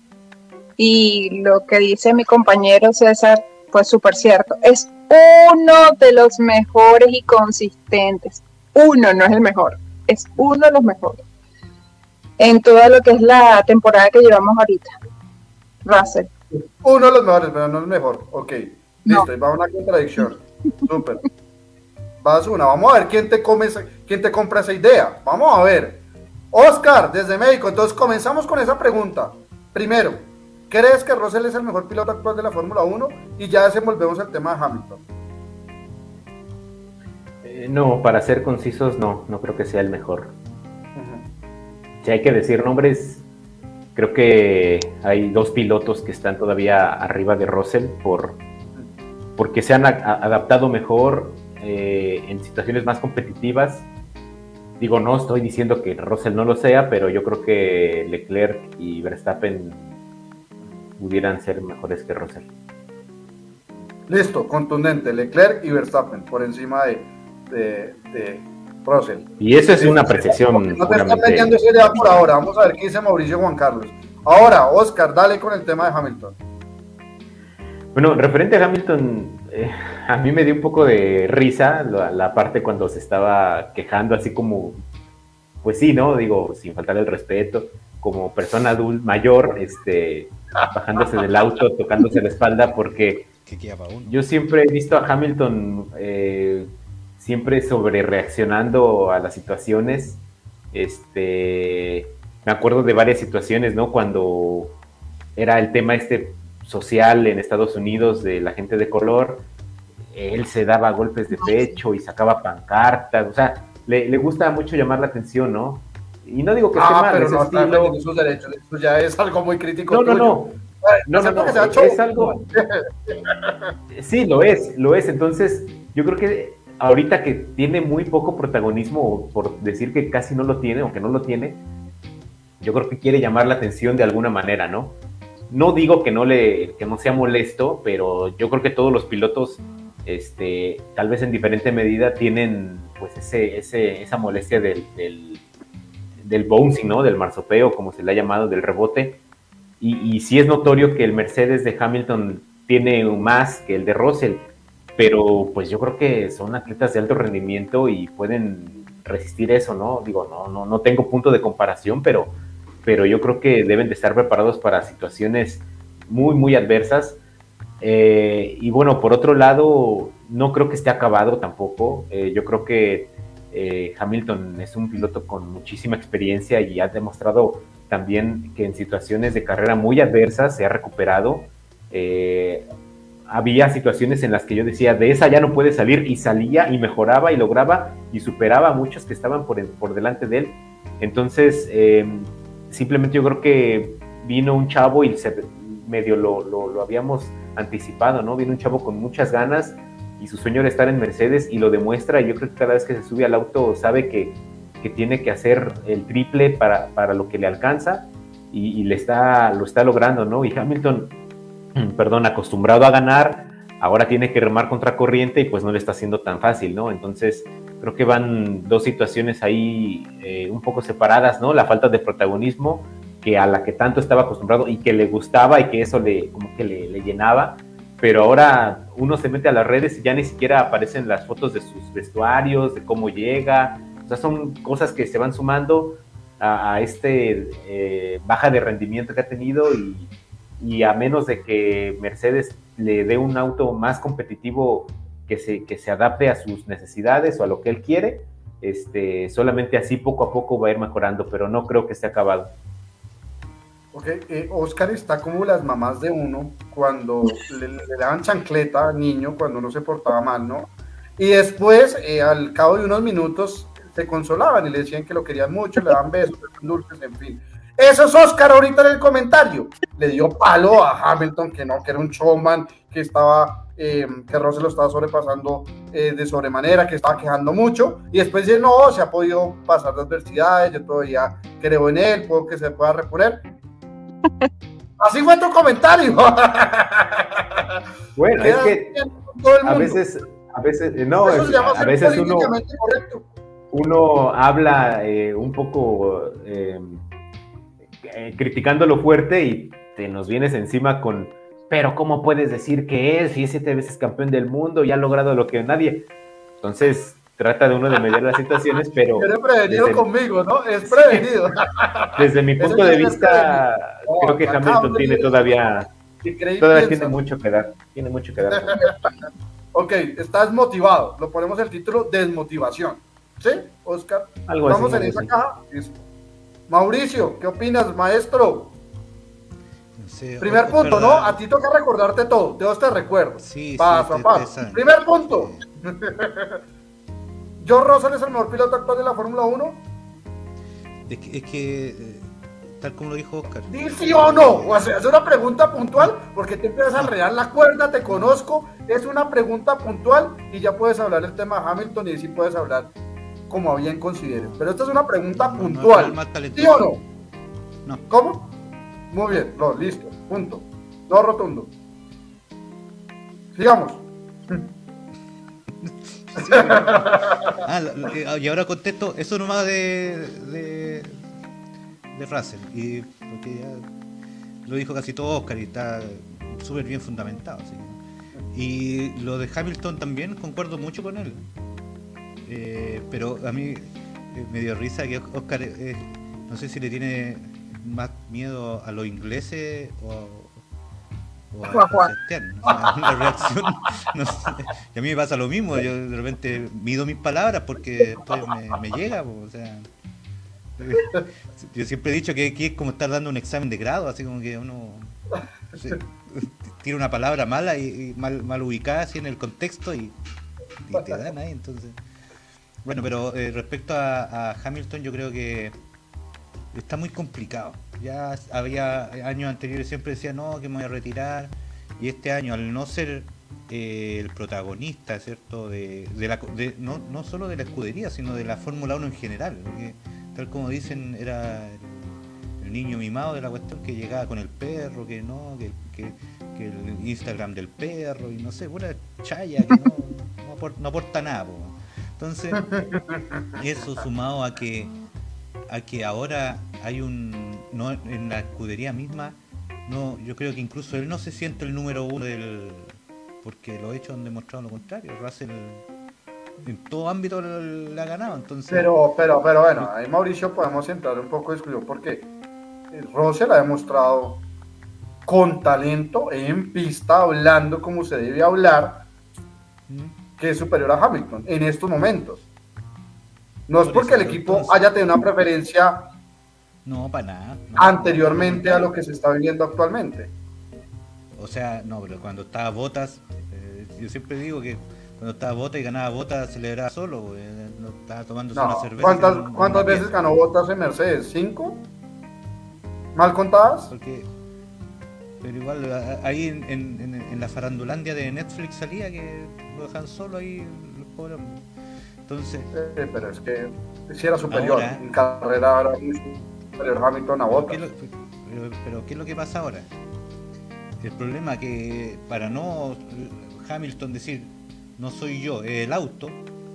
y lo que dice mi compañero César, pues súper cierto. Es uno de los mejores y consistentes. Uno, no es el mejor, es uno de los mejores. En toda lo que es la temporada que llevamos ahorita. Russell. Uno de los mejores, pero no el mejor. Ok, listo, va una contradicción. Súper. Vas una, vamos a ver quién te, come quién te compra esa idea. Vamos a ver. Oscar, desde México. Entonces comenzamos con esa pregunta. Primero, ¿crees que Russell es el mejor piloto actual de la Fórmula 1? Y ya desenvolvemos el tema de Hamilton. Eh, no, para ser concisos, no, no creo que sea el mejor. Si hay que decir nombres, creo que hay dos pilotos que están todavía arriba de Russell por, porque se han adaptado mejor eh, en situaciones más competitivas. Digo, no estoy diciendo que Russell no lo sea, pero yo creo que Leclerc y Verstappen pudieran ser mejores que Russell. Listo, contundente. Leclerc y Verstappen por encima de, de, Russell. Y eso es una apreciación. No te está metiendo ese idea por ahora. Vamos a ver qué dice Mauricio Juan Carlos. Ahora, Oscar, dale con el tema de Hamilton. Bueno, referente a Hamilton, eh, a mí me dio un poco de risa la, parte cuando se estaba quejando, así como, pues sí, ¿no? Digo, sin faltar el respeto, como persona adulta mayor, este, bajándose del auto, tocándose la espalda, porque yo siempre he visto a Hamilton eh, siempre sobre reaccionando a las situaciones. Este, me acuerdo de varias situaciones, ¿no? Cuando era el tema este social en Estados Unidos de la gente de color, él se daba golpes de pecho y sacaba pancartas, o sea, le, gusta mucho llamar la atención, ¿no? Y no digo que ah, mal, pero no estilo... sus derechos, eso ya es algo muy crítico. No, no, no. No, no, no, es, algo. sí, lo es, lo es. Entonces, yo creo que ahorita que tiene muy poco protagonismo, por decir que casi no lo tiene o que no lo tiene, yo creo que quiere llamar la atención de alguna manera, ¿no? No digo que no, le, que no sea molesto, pero yo creo que todos los pilotos, este, tal vez en diferente medida, tienen pues ese, ese, esa molestia del, del, bouncing, ¿no? Del marsopeo, como se le ha llamado, del rebote. Y, y sí es notorio que el Mercedes de Hamilton tiene más que el de Russell, pero pues yo creo que son atletas de alto rendimiento y pueden resistir eso, ¿no? Digo, no, no, no tengo punto de comparación, pero pero yo creo que deben de estar preparados para situaciones muy, muy adversas. Eh, y bueno, por otro lado, no creo que esté acabado tampoco. Eh, yo creo que eh, Hamilton es un piloto con muchísima experiencia y ha demostrado también que en situaciones de carrera muy adversas se ha recuperado. Había situaciones en las que yo decía, de esa ya no puede salir y salía y mejoraba y lograba y superaba a muchos que estaban por, por delante de él. Entonces, simplemente yo creo que vino un chavo y se medio lo, lo, habíamos anticipado, ¿no? Vino un chavo con muchas ganas y su sueño era estar en Mercedes y lo demuestra. Y yo creo que cada vez que se sube al auto sabe que, que tiene que hacer el triple para, para lo que le alcanza y, le está, lo está logrando, ¿no? Y Hamilton, perdón, acostumbrado a ganar, ahora tiene que remar contra corriente y pues no le está haciendo tan fácil, ¿no? Entonces, creo que van dos situaciones ahí eh, un poco separadas, ¿no? La falta de protagonismo que a la que tanto estaba acostumbrado y que le gustaba y que eso le como que le, llenaba, pero ahora uno se mete a las redes y ya ni siquiera aparecen las fotos de sus vestuarios, de cómo llega, o sea, son cosas que se van sumando a, este eh, baja de rendimiento que ha tenido y, y a menos de que Mercedes le dé un auto más competitivo que se, que se adapte a sus necesidades o a lo que él quiere. Este, solamente así poco a poco va a ir mejorando, pero no creo que esté acabado. Ok, eh, Oscar está como las mamás de uno cuando le, daban chancleta al niño cuando no se portaba mal, ¿no? Y después, eh, al cabo de unos minutos, se consolaban y le decían que lo querían mucho, le daban besos, dulces, en fin. Eso es Oscar ahorita en el comentario. Le dio palo a Hamilton, que no, que era un showman, que estaba eh, que Rose lo estaba sobrepasando eh, de sobremanera, que estaba quejando mucho, y después dice, no, se ha podido pasar de adversidades, yo todavía creo en él, puedo que se pueda reponer. Así fue tu comentario. bueno, es que a veces, a veces, eh, no, a veces uno, uno habla un poco criticando lo fuerte y te nos vienes encima con pero ¿cómo puedes decir que es? Y es siete veces campeón del mundo y ha logrado lo que nadie. Entonces, trata de uno de mediar las situaciones, pero... Pero prevenido conmigo, ¿no? Es prevenido. Desde mi punto de vista, creo que Hamilton tiene todavía... Todavía tiene mucho que dar. Tiene mucho que dar. ok, estás motivado. Lo ponemos el título Desmotivación. ¿Sí, Oscar? Algo Vamos en esa caja. Mauricio, ¿qué opinas, maestro? Primer punto, ¿no? A ti toca recordarte todo. Dios te recuerdo. Sí, paso a paso. Primer punto. ¿Joe Russell es el mejor piloto actual de la Fórmula 1? Es que, eh, tal como lo dijo Oscar. ¿Sí o no? O sea, es una pregunta puntual porque te empiezas a enredar la cuerda, te conozco, es una pregunta puntual y ya puedes hablar el tema de Hamilton y sí puedes hablar como bien consideres. Pero esta es una pregunta puntual. ¿Sí o no? No. ¿Cómo? Muy bien, no, listo, punto. No rotundo. Sigamos. ah, eh, y ahora contesto, eso nomás de, de, de Russell. Y porque ya lo dijo casi todo Oscar y está súper bien fundamentado. Y lo de Hamilton también concuerdo mucho con él. Eh, pero a mí eh, me dio risa que Oscar, no sé si le tiene más miedo a los ingleses o, o a, la reacción. Y a mí me pasa lo mismo, yo de repente mido mis palabras porque me, llega, o sea. Yo siempre he dicho que, es como estar dando un examen de grado, así como que uno tiene una palabra mala y, mal, mal, ubicada así en el contexto y, te dan ahí, entonces. Bueno, pero eh, respecto a Hamilton, yo creo que está muy complicado. Ya había años anteriores siempre decía no, que me voy a retirar. Y este año, al no ser eh, el protagonista, ¿cierto? De, la, no, no, solo de la escudería, sino de la Fórmula 1 en general. Tal como dicen, era el, niño mimado de la cuestión que llegaba con el perro, que no, que, el Instagram del perro, y no sé, una chaya que no, no, aporta, nada. Entonces, eso sumado a que a que ahora hay un no en la escudería misma no yo creo que incluso él no se siente el número uno del porque los hechos han demostrado lo contrario Russell en todo ámbito le ha ganado entonces pero pero pero bueno ahí Mauricio podemos entrar un poco de porque Russell ha demostrado con talento en pista hablando como se debe hablar que es superior a Hamilton en estos momentos no es porque el equipo haya tenido una preferencia no, para nada. anteriormente a lo que se está viviendo actualmente. O sea, no, pero cuando estaba Botas, eh, yo siempre digo que cuando estaba Botas y ganaba Botas celebraba solo, eh, no estaba tomando una cerveza. ¿Cuántas, ¿cuántas veces ganó Botas en Mercedes? ¿Cinco? ¿Mal contadas? Porque, pero igual ahí en, en, la farandulandia de Netflix salía que lo dejan solo ahí los pobres entonces. pero es que si era superior en carrera, ahora superior Hamilton a Bottas. pero, ¿qué es lo que pasa ahora? El problema que para no Hamilton decir no soy yo, es el auto,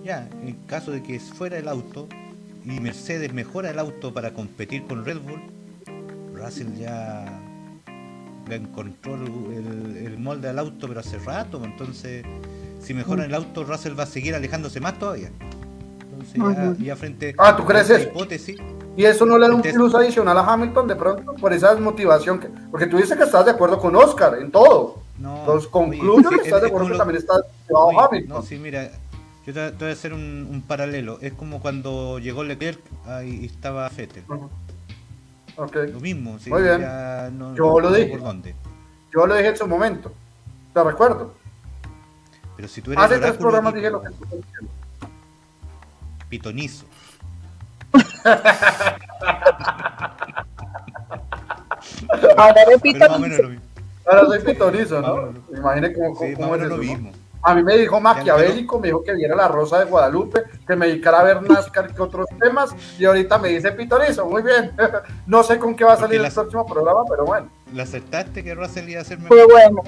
ya, en caso de que fuera el auto y Mercedes mejora el auto para competir con Red Bull, Russell ya, encontró el, el molde del auto pero hace rato, entonces si mejoran el auto, Russell va a seguir alejándose más todavía. Entonces, ya, frente ah, ¿tú crees eso? hipótesis. ¿Y eso no le da un plus adicional a Hamilton de pronto por esa desmotivación? Que, porque tú dices que estás de acuerdo con Oscar en todo. No. Entonces concluyo que estás de acuerdo que también estás a Hamilton. No, sí, mira, yo te, voy a hacer un, paralelo. Es como cuando llegó Leclerc ahí estaba Fettel. Okay. Lo mismo, sí, Muy bien. yo lo dije. Yo lo dije en su momento. Te recuerdo. Pero si tú eres Hace tres programas dije lo que Pitonizo. Ahora de pitonizo. Ahora soy pitonizo, ¿no? Imagínate cómo, sí, cómo es lo mismo. A mí me dijo maquiavélico, me dijo que viera la Rosa de Guadalupe, que me dedicara a ver NASCAR que otros temas, y ahorita me dice pitonizo, muy bien. No sé con qué va a salir el próximo programa, pero bueno. ¿La aceptaste que Russell iba a ser mejor? Fue bueno.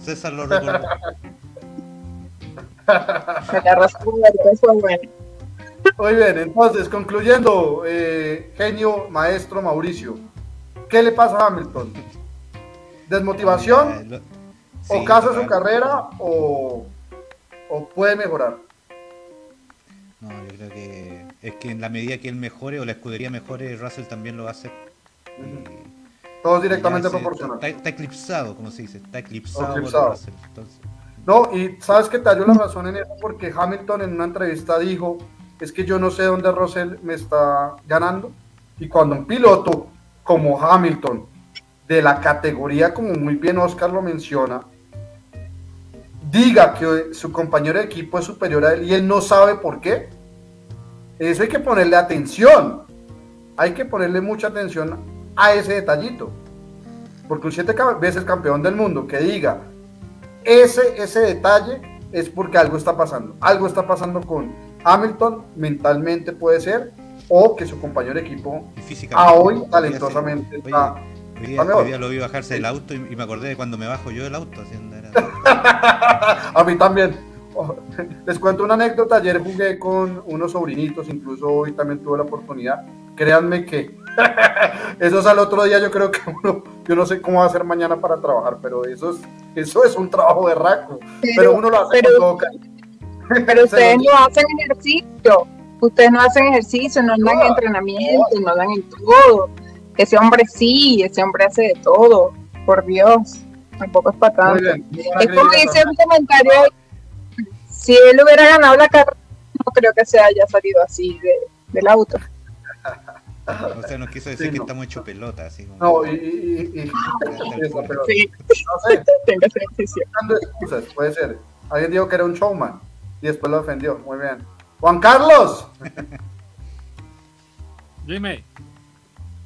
César lo recordó. Muy bien, entonces, concluyendo, eh, genio, maestro Mauricio, ¿qué le pasa a Hamilton? ¿Desmotivación? ¿O casa su carrera o, puede mejorar? No, yo creo que es que en la medida que él mejore o la escudería mejore, Russell también lo va a hacer. Todo directamente proporcional. Está, eclipsado, como se dice, está eclipsado, Russell. Entonces, no, y sabes que te dio la razón en eso porque Hamilton en una entrevista dijo, es que yo no sé dónde Russell me está ganando. Y cuando un piloto como Hamilton, de la categoría como muy bien Oscar lo menciona, diga que su compañero de equipo es superior a él y él no sabe por qué, eso hay que ponerle atención. Hay que ponerle mucha atención a ese detallito. Porque un siete veces campeón del mundo que diga ese, ese detalle es porque algo está pasando. Algo está pasando con Hamilton, mentalmente puede ser, o que su compañero de equipo a hoy talentosamente está, hoy, día, lo vi bajarse del auto y, me acordé de cuando me bajo yo del auto. Haciendo, a mí también. Les cuento una anécdota. Ayer jugué con unos sobrinitos, incluso hoy también tuve la oportunidad. Créanme que eso es al otro día. Yo creo que uno, yo no sé cómo va a hacer mañana para trabajar, pero eso es, eso es un trabajo de raco. Pero, uno lo hace pero, Pero ustedes no hacen ejercicio. Ustedes no hacen ejercicio, no andan en entrenamiento, no andan en todo. Ese hombre sí, ese hombre hace de todo. Por Dios, tampoco es para tanto. Es como dice un comentario si él hubiera ganado la carrera, no creo que se haya salido así de, del auto. O sea, nos quiso decir que estamos hecho pelota, así como... No, y... y, y, sí. No sé, excusas, puede ser. Alguien dijo que era un showman y después lo ofendió. Muy bien. Juan Carlos. Dime.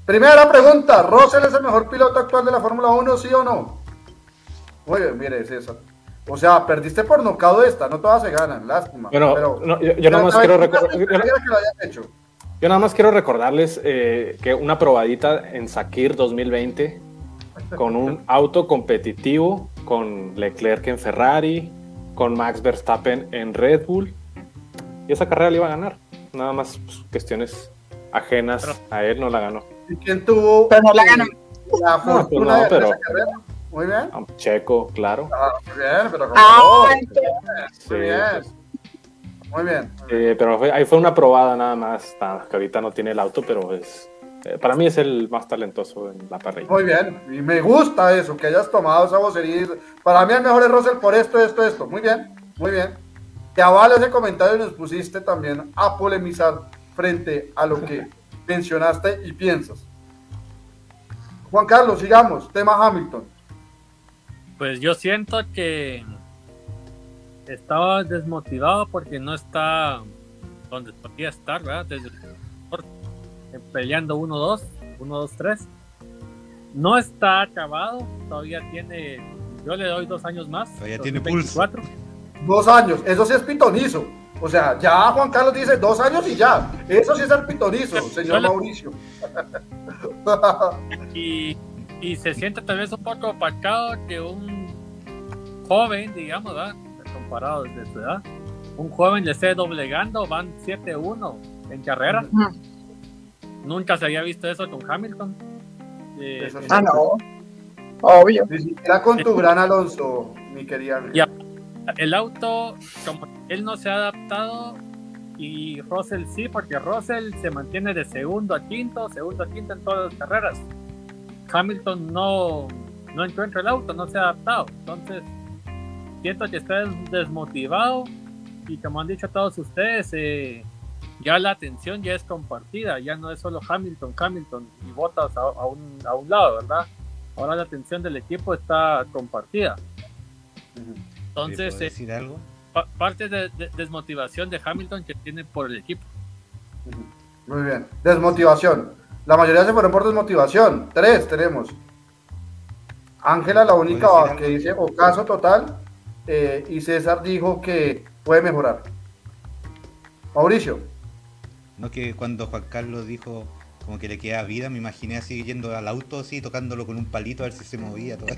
Primera pregunta, ¿Russell es el mejor piloto actual de la Fórmula 1, sí o no? Bien, mire, es eso. O sea, perdiste por nocao esta, no todas se ganan, lástima. Bueno, pero, yo, nada más quiero recordar. Yo, nada más quiero recordarles eh, que una probadita en Sakir 2020 con un auto competitivo, con Leclerc en Ferrari, con Max Verstappen en Red Bull. Y esa carrera le iba a ganar. Nada más pues, cuestiones ajenas a él no la ganó. ¿Y quién tuvo? Pero no la ganó. La fortuna de esa carrera. Muy bien. Checo, claro. Ah, muy bien, pero como ah, muy bien. Pues. Muy bien. pero ahí fue una probada nada más, que ahorita no tiene el auto, pero es eh, para mí es el más talentoso en la parrilla. Muy bien, y me gusta eso, que hayas tomado esa vocería. Para mí el mejor es Russell por esto, esto, esto. Muy bien, muy bien. Te avala ese comentario y nos pusiste también a polemizar frente a lo que mencionaste y piensas. Juan Carlos, sigamos, tema Hamilton. Pues yo siento que estaba desmotivado porque no está donde podía estar, ¿verdad? Desde peleando 1-2, 1-2-3. No está acabado, todavía tiene, yo le doy dos años más. Todavía tiene pulso. Dos años, eso sí es pitonizo. O sea, ya Juan Carlos dice dos años y ya. Eso sí es el pitonizo, señor Mauricio. y y se siente tal vez un poco opacado que un joven, digamos, ¿verdad? comparado desde su edad, un joven le esté doblegando, van 7-1 en carrera. Nunca se había visto eso con Hamilton. Eh, ah, no. Obvio. Era con tu gran Alonso, mi querida. Ya, el auto, como él no se ha adaptado, y Russell sí, porque Russell se mantiene de segundo a quinto, segundo a quinto en todas las carreras. Hamilton no, no encuentra el auto, no se ha adaptado. Entonces, siento que está desmotivado y como han dicho todos ustedes, eh, ya la atención ya es compartida, ya no es solo Hamilton, Hamilton y Bottas a, un, a un lado, ¿verdad? Ahora la atención del equipo está compartida. Entonces, eh, decir algo? parte de, desmotivación de Hamilton que tiene por el equipo. Muy bien, desmotivación. La mayoría se fueron por desmotivación. Tres tenemos. Ángela, la única que dice ocaso total. Eh, y César dijo que puede mejorar. Mauricio. No que cuando Juan Carlos dijo como que le queda vida, me imaginé así yendo al auto así, tocándolo con un palito a ver si se movía todo.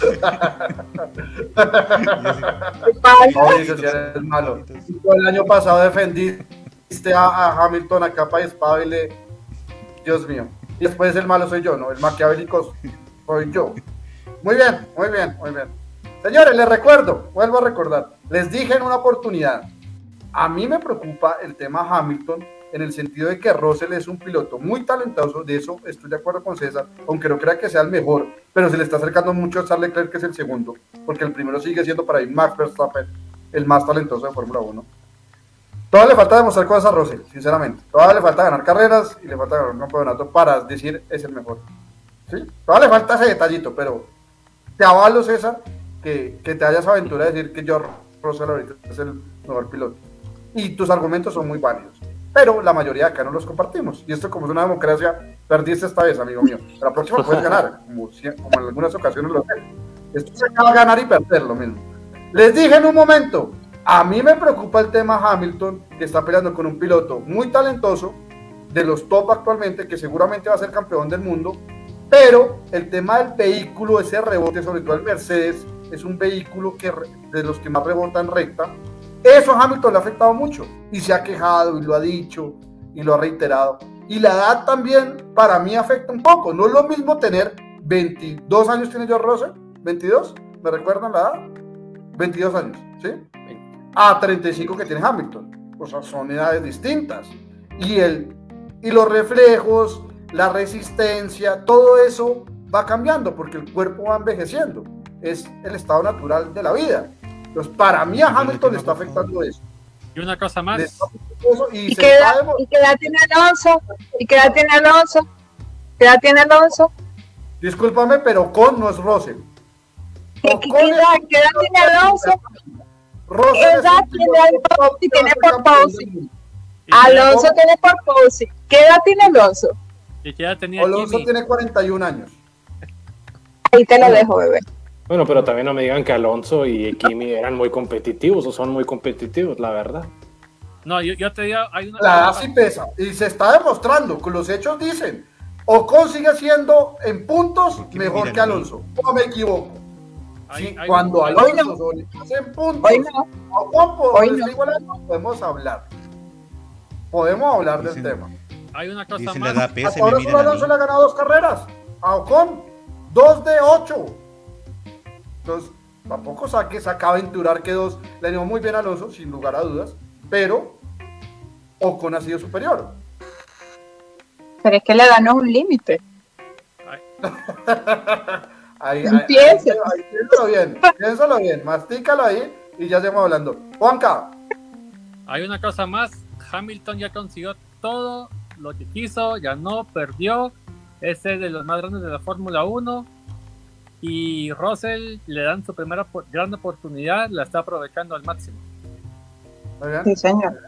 Mauricio, si eres malo. El año pasado defendí a, Hamilton a capa y espada y le... Dios mío. Y después el malo soy yo, ¿no? El maquiavélico soy yo. Muy bien, muy bien, muy bien. Señores, les recuerdo, vuelvo a recordar, les dije en una oportunidad, a mí me preocupa el tema Hamilton en el sentido de que Russell es un piloto muy talentoso, de eso estoy de acuerdo con César, aunque no crea que sea el mejor, pero se le está acercando mucho a Charles Leclerc, que es el segundo, porque el primero sigue siendo para ir Max Verstappen, el más talentoso de Fórmula 1. Todavía le falta demostrar cosas a Rossi, sinceramente. Todavía le falta ganar carreras y le falta ganar un campeonato para decir es el mejor. ¿Sí? Todavía le falta ese detallito, pero te avalo, César, que, que te hayas aventurado a decir que George Russell ahorita es el mejor piloto. Y tus argumentos son muy válidos. pero la mayoría de acá no los compartimos. Y esto como es una democracia, perdiste esta vez, amigo mío. La próxima puedes ganar, como, como en algunas ocasiones lo sé. Esto se acaba de ganar y perder lo mismo. Les dije en un momento, a mí me preocupa el tema Hamilton, que está peleando con un piloto muy talentoso, de los top actualmente, que seguramente va a ser campeón del mundo, pero el tema del vehículo, ese rebote, sobre todo el Mercedes, es un vehículo que de los que más rebotan recta. Eso a Hamilton le ha afectado mucho y se ha quejado y lo ha dicho y lo ha reiterado. Y la edad también para mí afecta un poco. No es lo mismo tener 22 años tiene George Russell, 22, ¿me recuerdan la edad? 22 años, ¿sí? A 35 que tiene Hamilton. O sea, son edades distintas. Y, el, y los reflejos, la resistencia, todo eso va cambiando porque el cuerpo va envejeciendo es el estado natural de la vida. Entonces, para mí a Hamilton le está afectando eso. Y una cosa más. ¿Y, qué edad, tiene Alonso? ¿Y qué edad tiene Alonso? ¿Qué edad tiene Alonso? Discúlpame, pero con no es Russell. ¿Qué, edad, tiene Alonso? ¿Qué edad tiene tiene por Alonso tiene por ¿Qué edad tiene Alonso? ¿Y qué edad tenía Alonso tiene 41 años. Ahí te lo dejo, bebé. Bueno, pero también no me digan que Alonso y Kimi eran muy competitivos o son muy competitivos, la verdad. No, yo, te digo, hay una... La edad sí pesa y se está demostrando, con los hechos dicen, Ocon sigue siendo en puntos mejor que Alonso, o me equivoco. Cuando Alonso hace en puntos, Ocon podemos hablar. Podemos hablar del tema. Hay una cosa más. Ahora solo Alonso le ha ganado dos carreras. A Ocon, dos de ocho. Entonces, tampoco saque, saca aventurar que dos le animó muy bien a Alonso, sin lugar a dudas, pero Ocon ha sido superior. Pero es que le ganó un límite. ahí, ahí, piénsalo bien, piénsalo bien, mastícalo ahí y ya seguimos hablando. Juanca. Hay una cosa más, Hamilton ya consiguió todo lo que quiso, ya no perdió, es de los más grandes de la Fórmula 1, y Russell le dan su primera gran oportunidad, la está aprovechando al máximo. Sí, señor.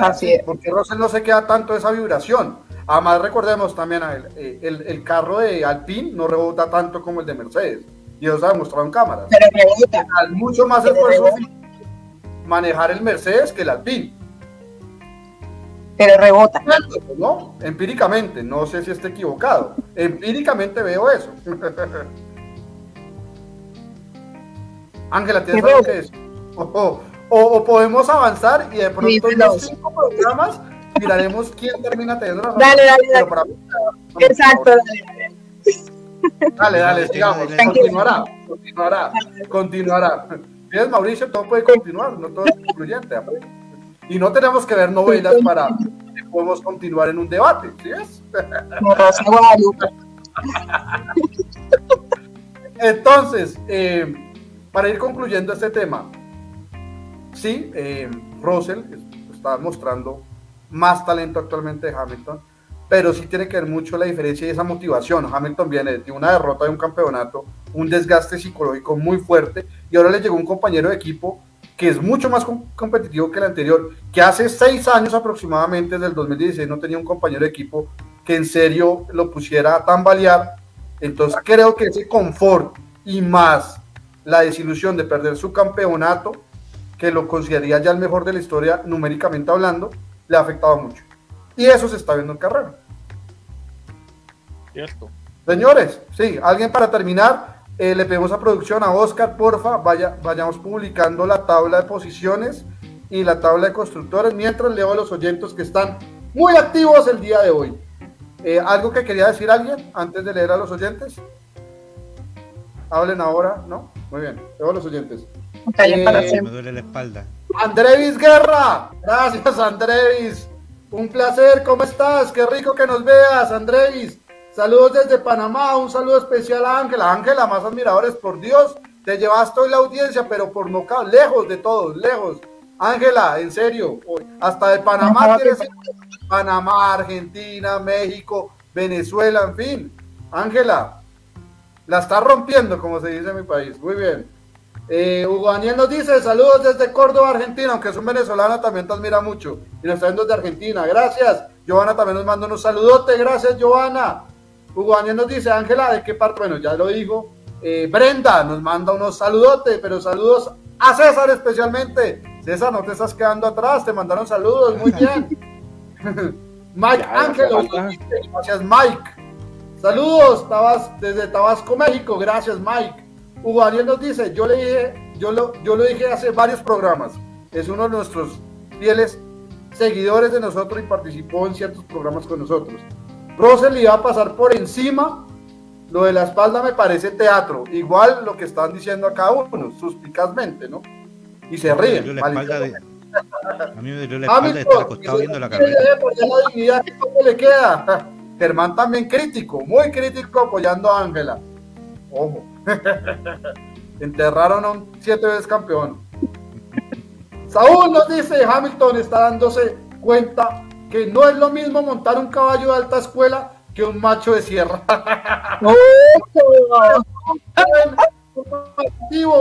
Así es. Porque Russell no se queda tanto esa vibración. Además, recordemos también, eh, el, el, carro de Alpine no rebota tanto como el de Mercedes. Y eso se ha demostrado en cámaras. Pero rebota. Mucho más esfuerzo manejar el Mercedes que el Alpine pero rebota. ¿No? Empíricamente, no sé si esté equivocado. Empíricamente veo eso. Ángela, ¿tienes algo que decir? O, podemos avanzar y de pronto en los cinco programas miraremos quién termina teniendo la Dale, dale, dale. Exacto, dale. Dale, dale, sigamos. Continuará, continuará, continuará. ¿Tienes, Mauricio? Todo puede continuar, no todo es concluyente. Y no tenemos que ver novelas para que podamos continuar en un debate, ¿sí es? Entonces, eh, para ir concluyendo este tema, sí, eh, Russell está mostrando más talento actualmente de Hamilton, pero sí tiene que ver mucho la diferencia y esa motivación. Hamilton viene de una derrota de un campeonato, un desgaste psicológico muy fuerte, y ahora le llegó un compañero de equipo que es mucho más competitivo que el anterior, que hace seis años aproximadamente, desde el 2016, no tenía un compañero de equipo que en serio lo pusiera a tambalear. Entonces creo que ese confort y más la desilusión de perder su campeonato, que lo consideraría ya el mejor de la historia numéricamente hablando, le ha afectado mucho. Y eso se está viendo en carrera. Cierto. Señores, sí, alguien para terminar, eh, le pedimos a producción, a Oscar, porfa, vaya, vayamos publicando la tabla de posiciones y la tabla de constructores mientras leo a los oyentes que están muy activos el día de hoy. Eh, ¿Algo que quería decir alguien antes de leer a los oyentes? Hablen ahora, ¿no? Muy bien, leo a los oyentes. Eh, me duele la espalda. Andrevis Guerra, gracias Andrevis. Un placer, ¿cómo estás? Qué rico que nos veas, Andrevis. Saludos desde Panamá, un saludo especial a Ángela. Ángela, más admiradores, por Dios, te llevaste hoy la audiencia, pero por no lejos de todos, lejos. Ángela, en serio, hasta de Panamá Panamá, Argentina, México, Venezuela, en fin. Ángela, la está rompiendo, como se dice en mi país. Muy bien. Eh, Hugo Daniel nos dice saludos desde Córdoba, Argentina, aunque es un venezolano, también te admira mucho. Y nos está viendo desde Argentina, gracias. Giovanna también nos manda unos saludotes, gracias Giovanna. Hugo Daniel nos dice, Ángela, ¿de qué parte? Bueno, ya lo digo. Eh, Brenda nos manda unos saludotes, pero saludos a César especialmente. César, no te estás quedando atrás, te mandaron saludos, muy bien. Mike Ángel, gracias Mike. Saludos desde Tabasco, México, gracias Mike. Hugo Daniel nos dice, yo le dije, yo lo, yo lo dije hace varios programas, es uno de nuestros fieles seguidores de nosotros y participó en ciertos programas con nosotros. Rosel iba a pasar por encima, lo de la espalda me parece teatro, igual lo que están diciendo acá uno, suspicazmente, ¿no? Y se ríen. a mí me dolió la espalda de estar acostado viendo la carrera. la dignidad le queda. Germán también crítico, muy crítico apoyando a Ángela. Ojo. Enterraron a un siete veces campeón. Saúl nos dice, Hamilton está dándose cuenta que no es lo mismo montar un caballo de alta escuela que un macho de sierra.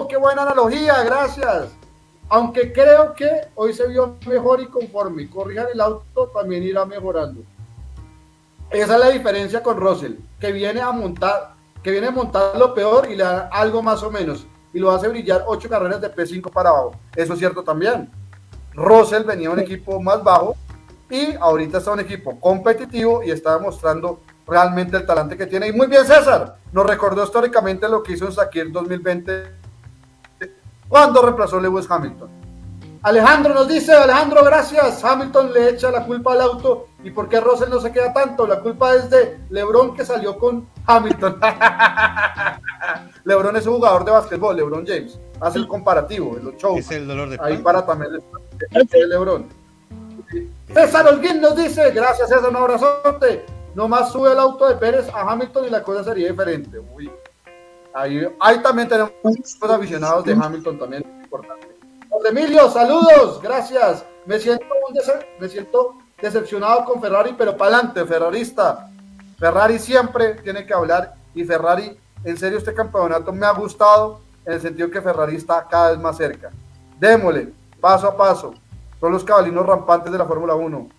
Qué buena analogía, gracias. Aunque creo que hoy se vio mejor y conforme corrijan el auto, también irá mejorando. Esa es la diferencia con Russell, que viene a montar, que viene a montar lo peor y le da algo más o menos. Y lo hace brillar ocho carreras de P5 para abajo. Eso es cierto también. Russell venía un equipo más bajo y ahorita está un equipo competitivo y está demostrando realmente el talante que tiene. Y muy bien, César, nos recordó históricamente lo que hizo en Sakir 2020 cuando reemplazó a Lewis Hamilton. Alejandro nos dice, Alejandro, gracias. Hamilton le echa la culpa al auto. ¿Y por qué Russell no se queda tanto? La culpa es de Lebron que salió con Hamilton. Lebron es un jugador de básquetbol, Lebron James. Hace el comparativo en los shows. Es el dolor de Ahí para también el Lebron. César Holguín nos dice, gracias César, un abrazote. Nomás sube el auto de Pérez a Hamilton y la cosa sería diferente. Uy. Ahí, ahí también tenemos aficionados de Hamilton también importante. Emilio, saludos, gracias. Me siento, me siento decepcionado con Ferrari, pero para adelante, ferrarista. Ferrari siempre tiene que hablar y Ferrari, en serio, este campeonato me ha gustado en el sentido que Ferrari está cada vez más cerca. Démosle, paso a paso. Son los cabalinos rampantes de la Fórmula 1.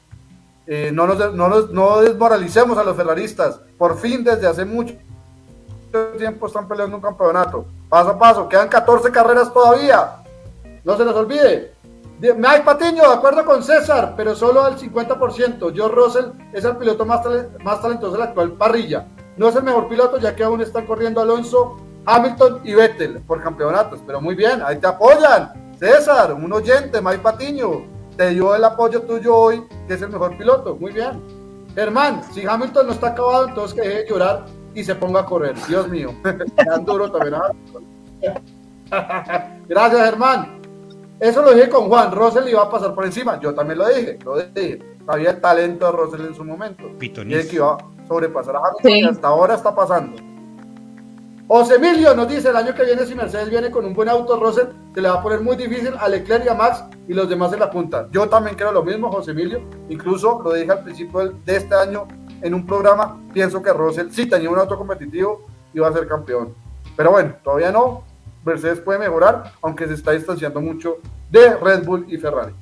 Eh, no, no, no desmoralicemos a los ferraristas. Por fin, desde hace mucho tiempo están peleando un campeonato. Paso a paso, quedan 14 carreras todavía. No se nos olvide. Mike Patiño, de acuerdo con César, pero solo al 50%. Joe Russell es el piloto más, más talentoso de la actual parrilla. No es el mejor piloto, ya que aún están corriendo Alonso, Hamilton y Vettel por campeonatos. Pero muy bien, ahí te apoyan. César, un oyente, Mike Patiño, te dio el apoyo tuyo hoy, que es el mejor piloto. Muy bien. Germán, si Hamilton no está acabado, entonces que deje de llorar y se ponga a correr. Dios mío, tan duro también Gracias, Germán. Eso lo dije con Juan, Russell iba a pasar por encima. Yo también lo dije, lo dije. Sabía el talento de Russell en su momento. Y es que iba a sobrepasar a Hamilton y hasta ahora está pasando. José Emilio nos dice, el año que viene si Mercedes viene con un buen auto, Russell se le va a poner muy difícil a Leclerc y a Max y los demás en la punta. Yo también creo lo mismo, José Emilio. Incluso lo dije al principio de este año en un programa, pienso que Russell sí tenía un auto competitivo y va a ser campeón. Pero bueno, todavía no, Mercedes puede mejorar, aunque se está distanciando mucho de Red Bull y Ferrari.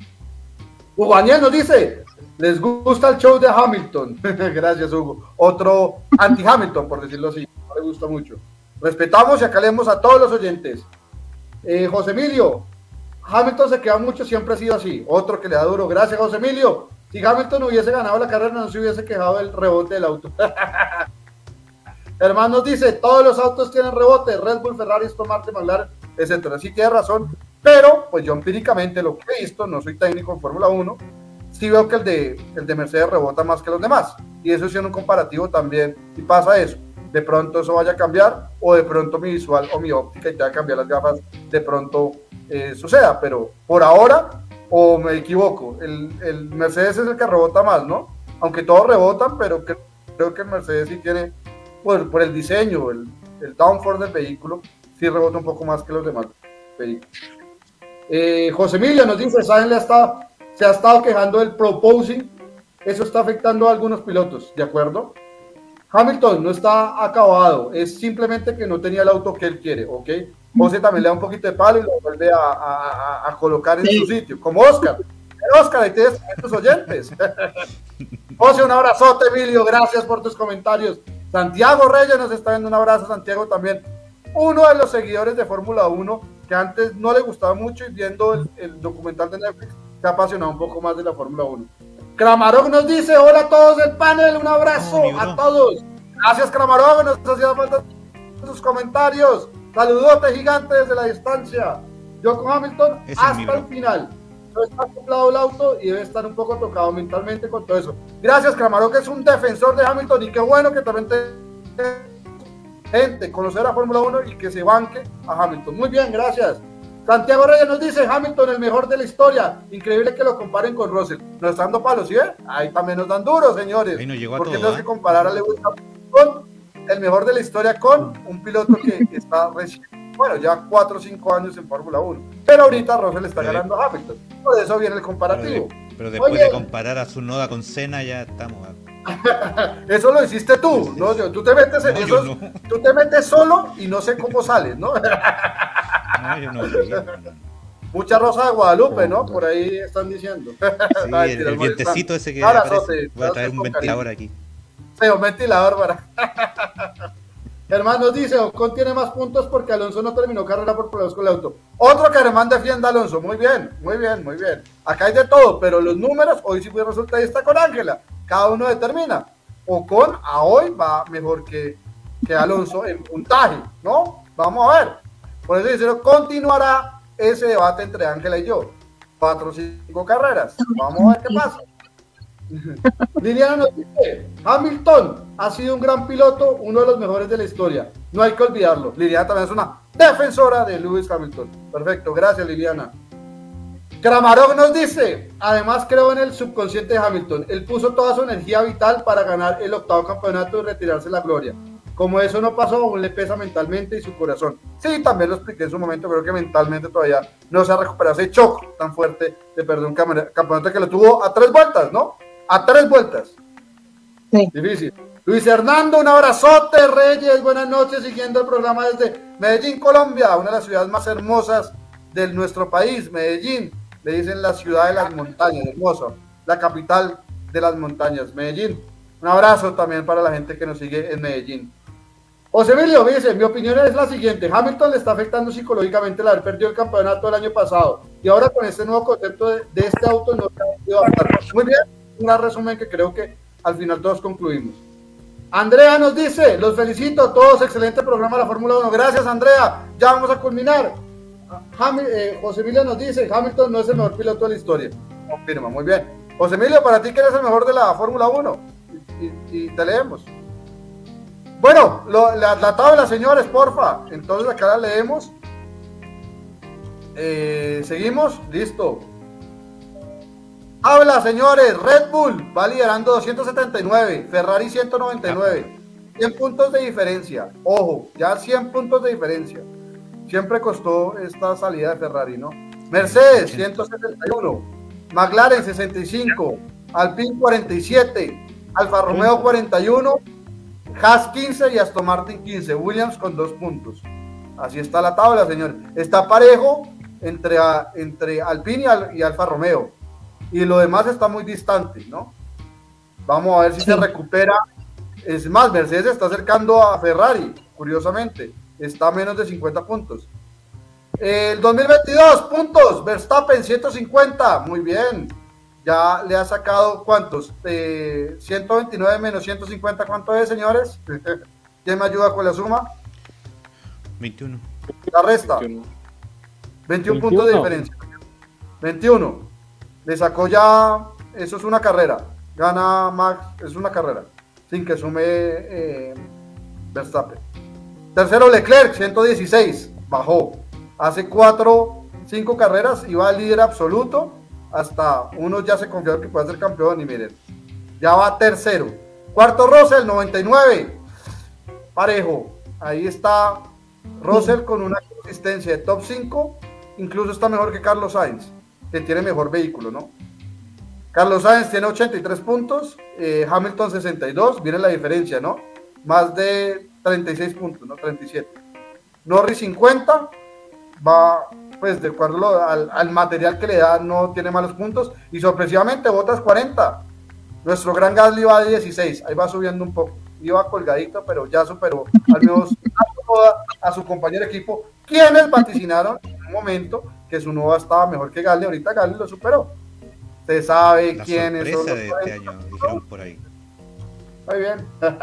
Hugo Daniel nos dice, les gusta el show de Hamilton. Gracias, Hugo. Otro anti-Hamilton, por decirlo así. No le gusta mucho. Respetamos y acá leemos a todos los oyentes. Eh, José Emilio, Hamilton se queda mucho, siempre ha sido así. Otro que le da duro. Gracias, José Emilio. Si Hamilton hubiese ganado la carrera, no se hubiese quejado del rebote del auto. Hermanos dice, todos los autos tienen rebote, Red Bull, Ferrari, Aston Martin, McLaren, etcétera. Sí tiene razón, pero pues yo empíricamente lo que he visto, no soy técnico en Fórmula 1, sí veo que el de, el de Mercedes rebota más que los demás. Y eso es en un comparativo también, y pasa eso. De pronto eso vaya a cambiar, o de pronto mi visual o mi óptica y te va a cambiar las gafas, de pronto eh, suceda. Pero por ahora, o me equivoco, el, el, Mercedes es el que rebota más, ¿no? Aunque todos rebotan, pero creo que el Mercedes sí tiene por, por el diseño, el, el downforce del vehículo, sí rebota un poco más que los demás vehículos. Eh, José Emilio nos dice, ¿saben? Le ha se ha estado quejando del proposing, eso está afectando a algunos pilotos, ¿de acuerdo? Hamilton no está acabado, es simplemente que no tenía el auto que él quiere, ¿ok? José también le da un poquito de palo y lo vuelve a, colocar en su sitio, como Oscar. Oscar, ahí tienes tus oyentes. José, un abrazote, Emilio, gracias por tus comentarios. Santiago Reyes nos está dando un abrazo, Santiago también, uno de los seguidores de Fórmula 1 que antes no le gustaba mucho y viendo el, documental de Netflix se ha apasionado un poco más de la Fórmula 1. Kramarov nos dice, hola a todos del panel, un abrazo a todos. Gracias Kramarov, nos hacía falta sus comentarios. Saludote gigante desde la distancia. Yo con Hamilton hasta el final. No está acoplado el auto y debe estar un poco tocado mentalmente con todo eso. Gracias, Kramarov, que es un defensor de Hamilton y qué bueno que también te gente conocer a Fórmula 1 y que se banque a Hamilton. Muy bien, gracias. Santiago Reyes nos dice Hamilton el mejor de la historia. Increíble que lo comparen con Russell. Nos están dando palos, ¿sí? Ahí también nos dan duro, señores. Ahí llegó a Porque tenemos que ¿eh? comparar a Lewis el mejor de la historia con un piloto que está recién, bueno, ya 4 o 5 años en Fórmula 1. Pero ahorita Russell está ganando a Hamilton. Por eso viene el comparativo. Pero, después de comparar a su noda con Senna, ya estamos. eso lo hiciste tú, ¿no? Tú te metes en eso, tú te metes solo y no sé cómo sales, ¿no? no, yo no. Mucha rosa de Guadalupe, ¿no? Por ahí están diciendo. Sí, el, vientecito ese que Ahora, Voy a traer un ventilador aquí. Sí, un ventilador para. Germán nos dice, Ocon tiene más puntos porque Alonso no terminó carrera por problemas con el auto. Otro que Germán defienda a Alonso. Muy bien, muy bien, muy bien. Acá hay de todo, pero los números, hoy sí fue resulta y está con Ángela. Cada uno determina. Ocon a hoy va mejor que, que Alonso en puntaje, ¿no? Vamos a ver. Por eso dice, continuará ese debate entre Ángela y yo. Cuatro o cinco carreras. Vamos a ver qué pasa. Liliana nos dice, Hamilton ha sido un gran piloto, uno de los mejores de la historia. No hay que olvidarlo. Liliana también es una defensora de Lewis Hamilton. Perfecto, gracias Liliana. Kramarov nos dice, además creo en el subconsciente de Hamilton. Él puso toda su energía vital para ganar el octavo campeonato y retirarse la gloria. Como eso no pasó, aún le pesa mentalmente y su corazón. Sí, también lo expliqué en su momento, creo que mentalmente todavía no se ha recuperado ese choque tan fuerte de perder un campeonato que lo tuvo a tres vueltas, ¿no? A tres vueltas. Sí. Difícil. Luis Hernando, un abrazote, Reyes, buenas noches, siguiendo el programa desde Medellín, Colombia, una de las ciudades más hermosas de nuestro país, Medellín, le dicen la ciudad de las montañas, hermoso, la capital de las montañas, Medellín. Un abrazo también para la gente que nos sigue en Medellín. José Emilio dice, mi opinión es la siguiente, Hamilton le está afectando psicológicamente el haber perdido el campeonato el año pasado y ahora con este nuevo concepto de, este auto no se ha podido adaptar. Muy bien, un resumen que creo que al final todos concluimos. Andrea nos dice, los felicito a todos, excelente programa de la Fórmula 1. Gracias Andrea, ya vamos a culminar. Eh, José Emilio nos dice, Hamilton no es el mejor piloto de la historia. Confirma, muy bien. José Emilio, para ti que eres el mejor de la Fórmula 1. Y, te leemos. Bueno, la, la, tabla, señores, porfa. Entonces acá la leemos. Eh, seguimos, listo. Habla, señores. Red Bull va liderando 279, Ferrari 199. 100 puntos de diferencia. Ojo, ya 100 puntos de diferencia. Siempre costó esta salida de Ferrari, ¿no? Mercedes 171, McLaren 65, Alpine 47, Alfa Romeo 41, Haas 15 y Aston Martin 15. Williams con dos puntos. Así está la tabla, señores. Está parejo entre, entre Alpine y Alfa Romeo y lo demás está muy distante, ¿no? Vamos a ver si se recupera. Es más, Mercedes está acercando a Ferrari, curiosamente. Está a menos de 50 puntos. El 2022, puntos. Verstappen, 150. Muy bien. Ya le ha sacado cuántos? 129 menos 150, ¿cuánto es, señores? ¿Quién me ayuda con la suma? 21. La resta. 21, 21 puntos de diferencia. 21 le sacó ya, eso es una carrera, gana Max, es una carrera, sin que sume eh, Verstappen. Tercero Leclerc, 116, bajó. Hace cuatro, cinco carreras, iba al líder absoluto, hasta uno ya se confió que puede ser campeón y miren, ya va tercero. Cuarto Russell, 99, parejo. Ahí está Russell con una consistencia de top 5, incluso está mejor que Carlos Sainz que tiene mejor vehículo, ¿no? Carlos Sáenz tiene 83 puntos, eh, Hamilton 62, viene la diferencia, ¿no? Más de 36 puntos, ¿no? 37. Norris 50, va, pues de acuerdo al, al, material que le da, no tiene malos puntos. Y sorpresivamente, Botas 40. Nuestro gran Gasly va de 16, ahí va subiendo un poco. Iba colgadito, pero ya superó al menos a su compañero equipo, quienes vaticinaron en un momento que su nueva estaba mejor que Gasly. Ahorita Gasly lo superó. Usted sabe quiénes son. de este año, dijeron por ahí. Muy bien.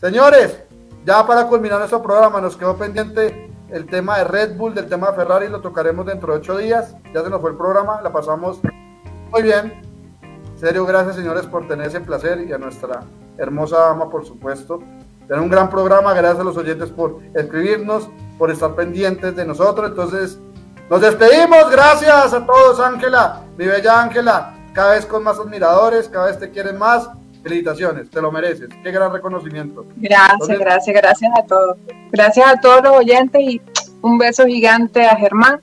Señores, ya para culminar nuestro programa, nos quedó pendiente el tema de Red Bull, del tema de Ferrari, lo tocaremos dentro de ocho días. Ya se nos fue el programa, la pasamos muy bien. En serio, gracias señores por tener ese placer y a nuestra hermosa dama, por supuesto. Tener un gran programa, gracias a los oyentes por escribirnos, por estar pendientes de nosotros. Entonces, nos despedimos, gracias a todos, Ángela, mi bella Ángela, cada vez con más admiradores, cada vez te quieren más. Felicitaciones, te lo mereces. Qué gran reconocimiento. Gracias, gracias, gracias a todos. Gracias a todos los oyentes y un beso gigante a Germán.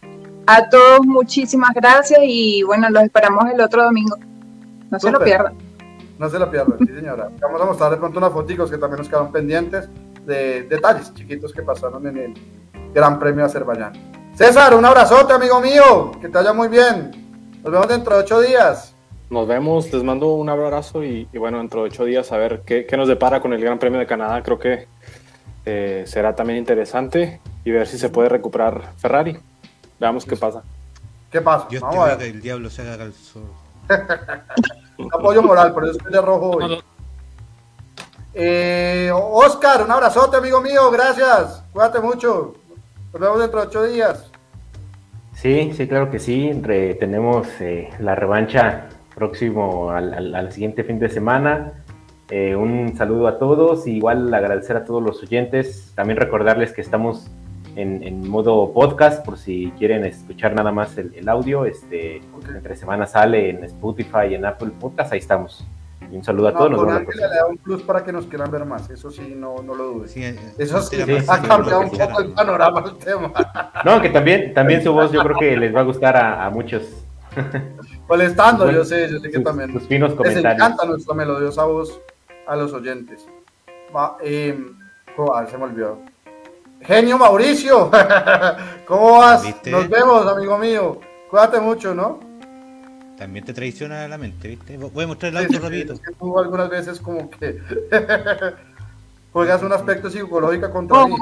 A todos muchísimas gracias y bueno, los esperamos el otro domingo. No se lo pierdan. No se lo pierdan, sí señora. Vamos a mostrar de pronto unas fotos que también nos quedaron pendientes de detalles chiquitos que pasaron en el Gran Premio de Azerbaiyán. César, un abrazote, amigo mío. Que te vaya muy bien. Nos vemos dentro de ocho días. Nos vemos, les mando un abrazo y, bueno, dentro de ocho días a ver qué, nos depara con el Gran Premio de Canadá. Creo que eh, será también interesante y ver si se puede recuperar Ferrari. Veamos qué pasa. ¿Qué pasa? Dios Vamos a ver. que el diablo se haga el sol. Apoyo moral, por eso estoy de rojo hoy. Eh, Oscar, un abrazote, amigo mío, gracias. Cuídate mucho. Nos vemos dentro de ocho días. Sí, sí, claro que sí. tenemos eh, la revancha próximo al, siguiente fin de semana. Eh, un saludo a todos, igual agradecer a todos los oyentes, también recordarles que estamos en, modo podcast por si quieren escuchar nada más el, audio, este, entre semanas sale en Spotify y en Apple Podcast, ahí estamos. Y un saludo a todos. Con le da un plus para que nos quieran ver más, eso sí, no, no lo dudes. eso sí, ha cambiado un poco el panorama el tema. No, que también, también su voz yo creo que les va a gustar a, a muchos. Molestando, yo sé, yo sé que también. Sus finos Les encanta nuestra melodiosa voz a los oyentes. Va, eh, oh, se me olvidó. Genio Mauricio, ¿cómo vas? Nos vemos, amigo mío. Cuídate mucho, ¿no? También te traiciona la mente, ¿viste? Voy a mostrar el auto sí, rapidito. Es que tú algunas veces como que juegas un aspecto psicológico contra mí.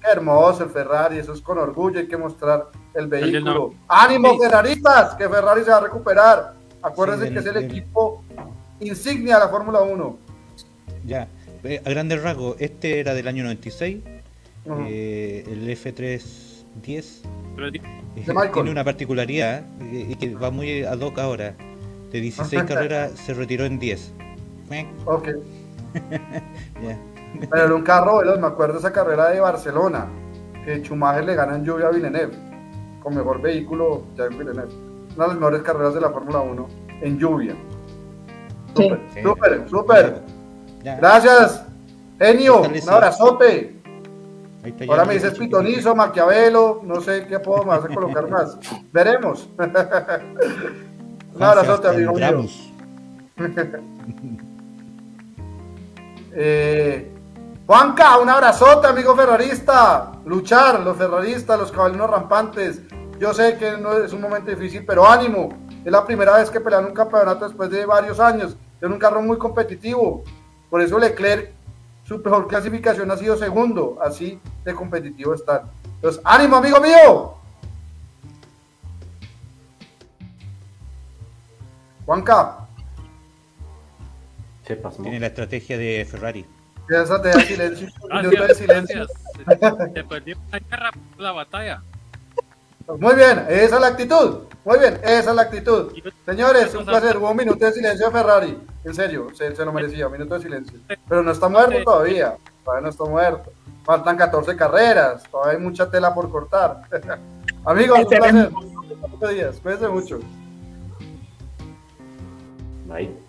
Qué hermoso el Ferrari, eso es con orgullo, hay que mostrar el vehículo. ¡Ánimo, Ferraristas! Que Ferrari se va a recuperar. Acuérdense que es el, equipo insignia de la Fórmula 1. Ya, eh, a grandes rasgos, este era del año 96, eh, el F310. Tiene una particularidad eh, y que va muy ad hoc ahora. De 16 carreras se retiró en 10. Ok. Pero era un carro, me acuerdo esa carrera de Barcelona, que Schumacher le gana en lluvia a Villeneuve, con mejor vehículo ya en Villeneuve. Una de las mejores carreras de la Fórmula 1 en lluvia. Súper, súper, súper. Gracias, genio, un abrazote. Ahora me dices pitonizo, maquiavelo, no sé qué puedo más colocar más. Veremos. un abrazote, amigo mío. eh, Juanca, un abrazote, amigo ferrarista. Luchar, los ferraristas, los caballeros rampantes. Yo sé que no es un momento difícil, pero ánimo. Es la primera vez que pelean un campeonato después de varios años. Es un carro muy competitivo. Por eso Leclerc, su mejor clasificación ha sido segundo. Así de competitivo está. Entonces, ánimo, amigo mío. Juanca. Tiene la estrategia de Ferrari. Esa te da silencio. Gracias, de silencio. Se perdió la guerra, la batalla. Muy bien, esa es la actitud. Muy bien, esa es la actitud. Señores, un placer. Hubo un minuto de silencio de Ferrari. En serio, se, se, lo merecía, un minuto de silencio. Pero no está muerto todavía. Todavía no está muerto. Faltan 14 carreras. Todavía hay mucha tela por cortar. Amigos, un placer. Cuídense mucho. Bye.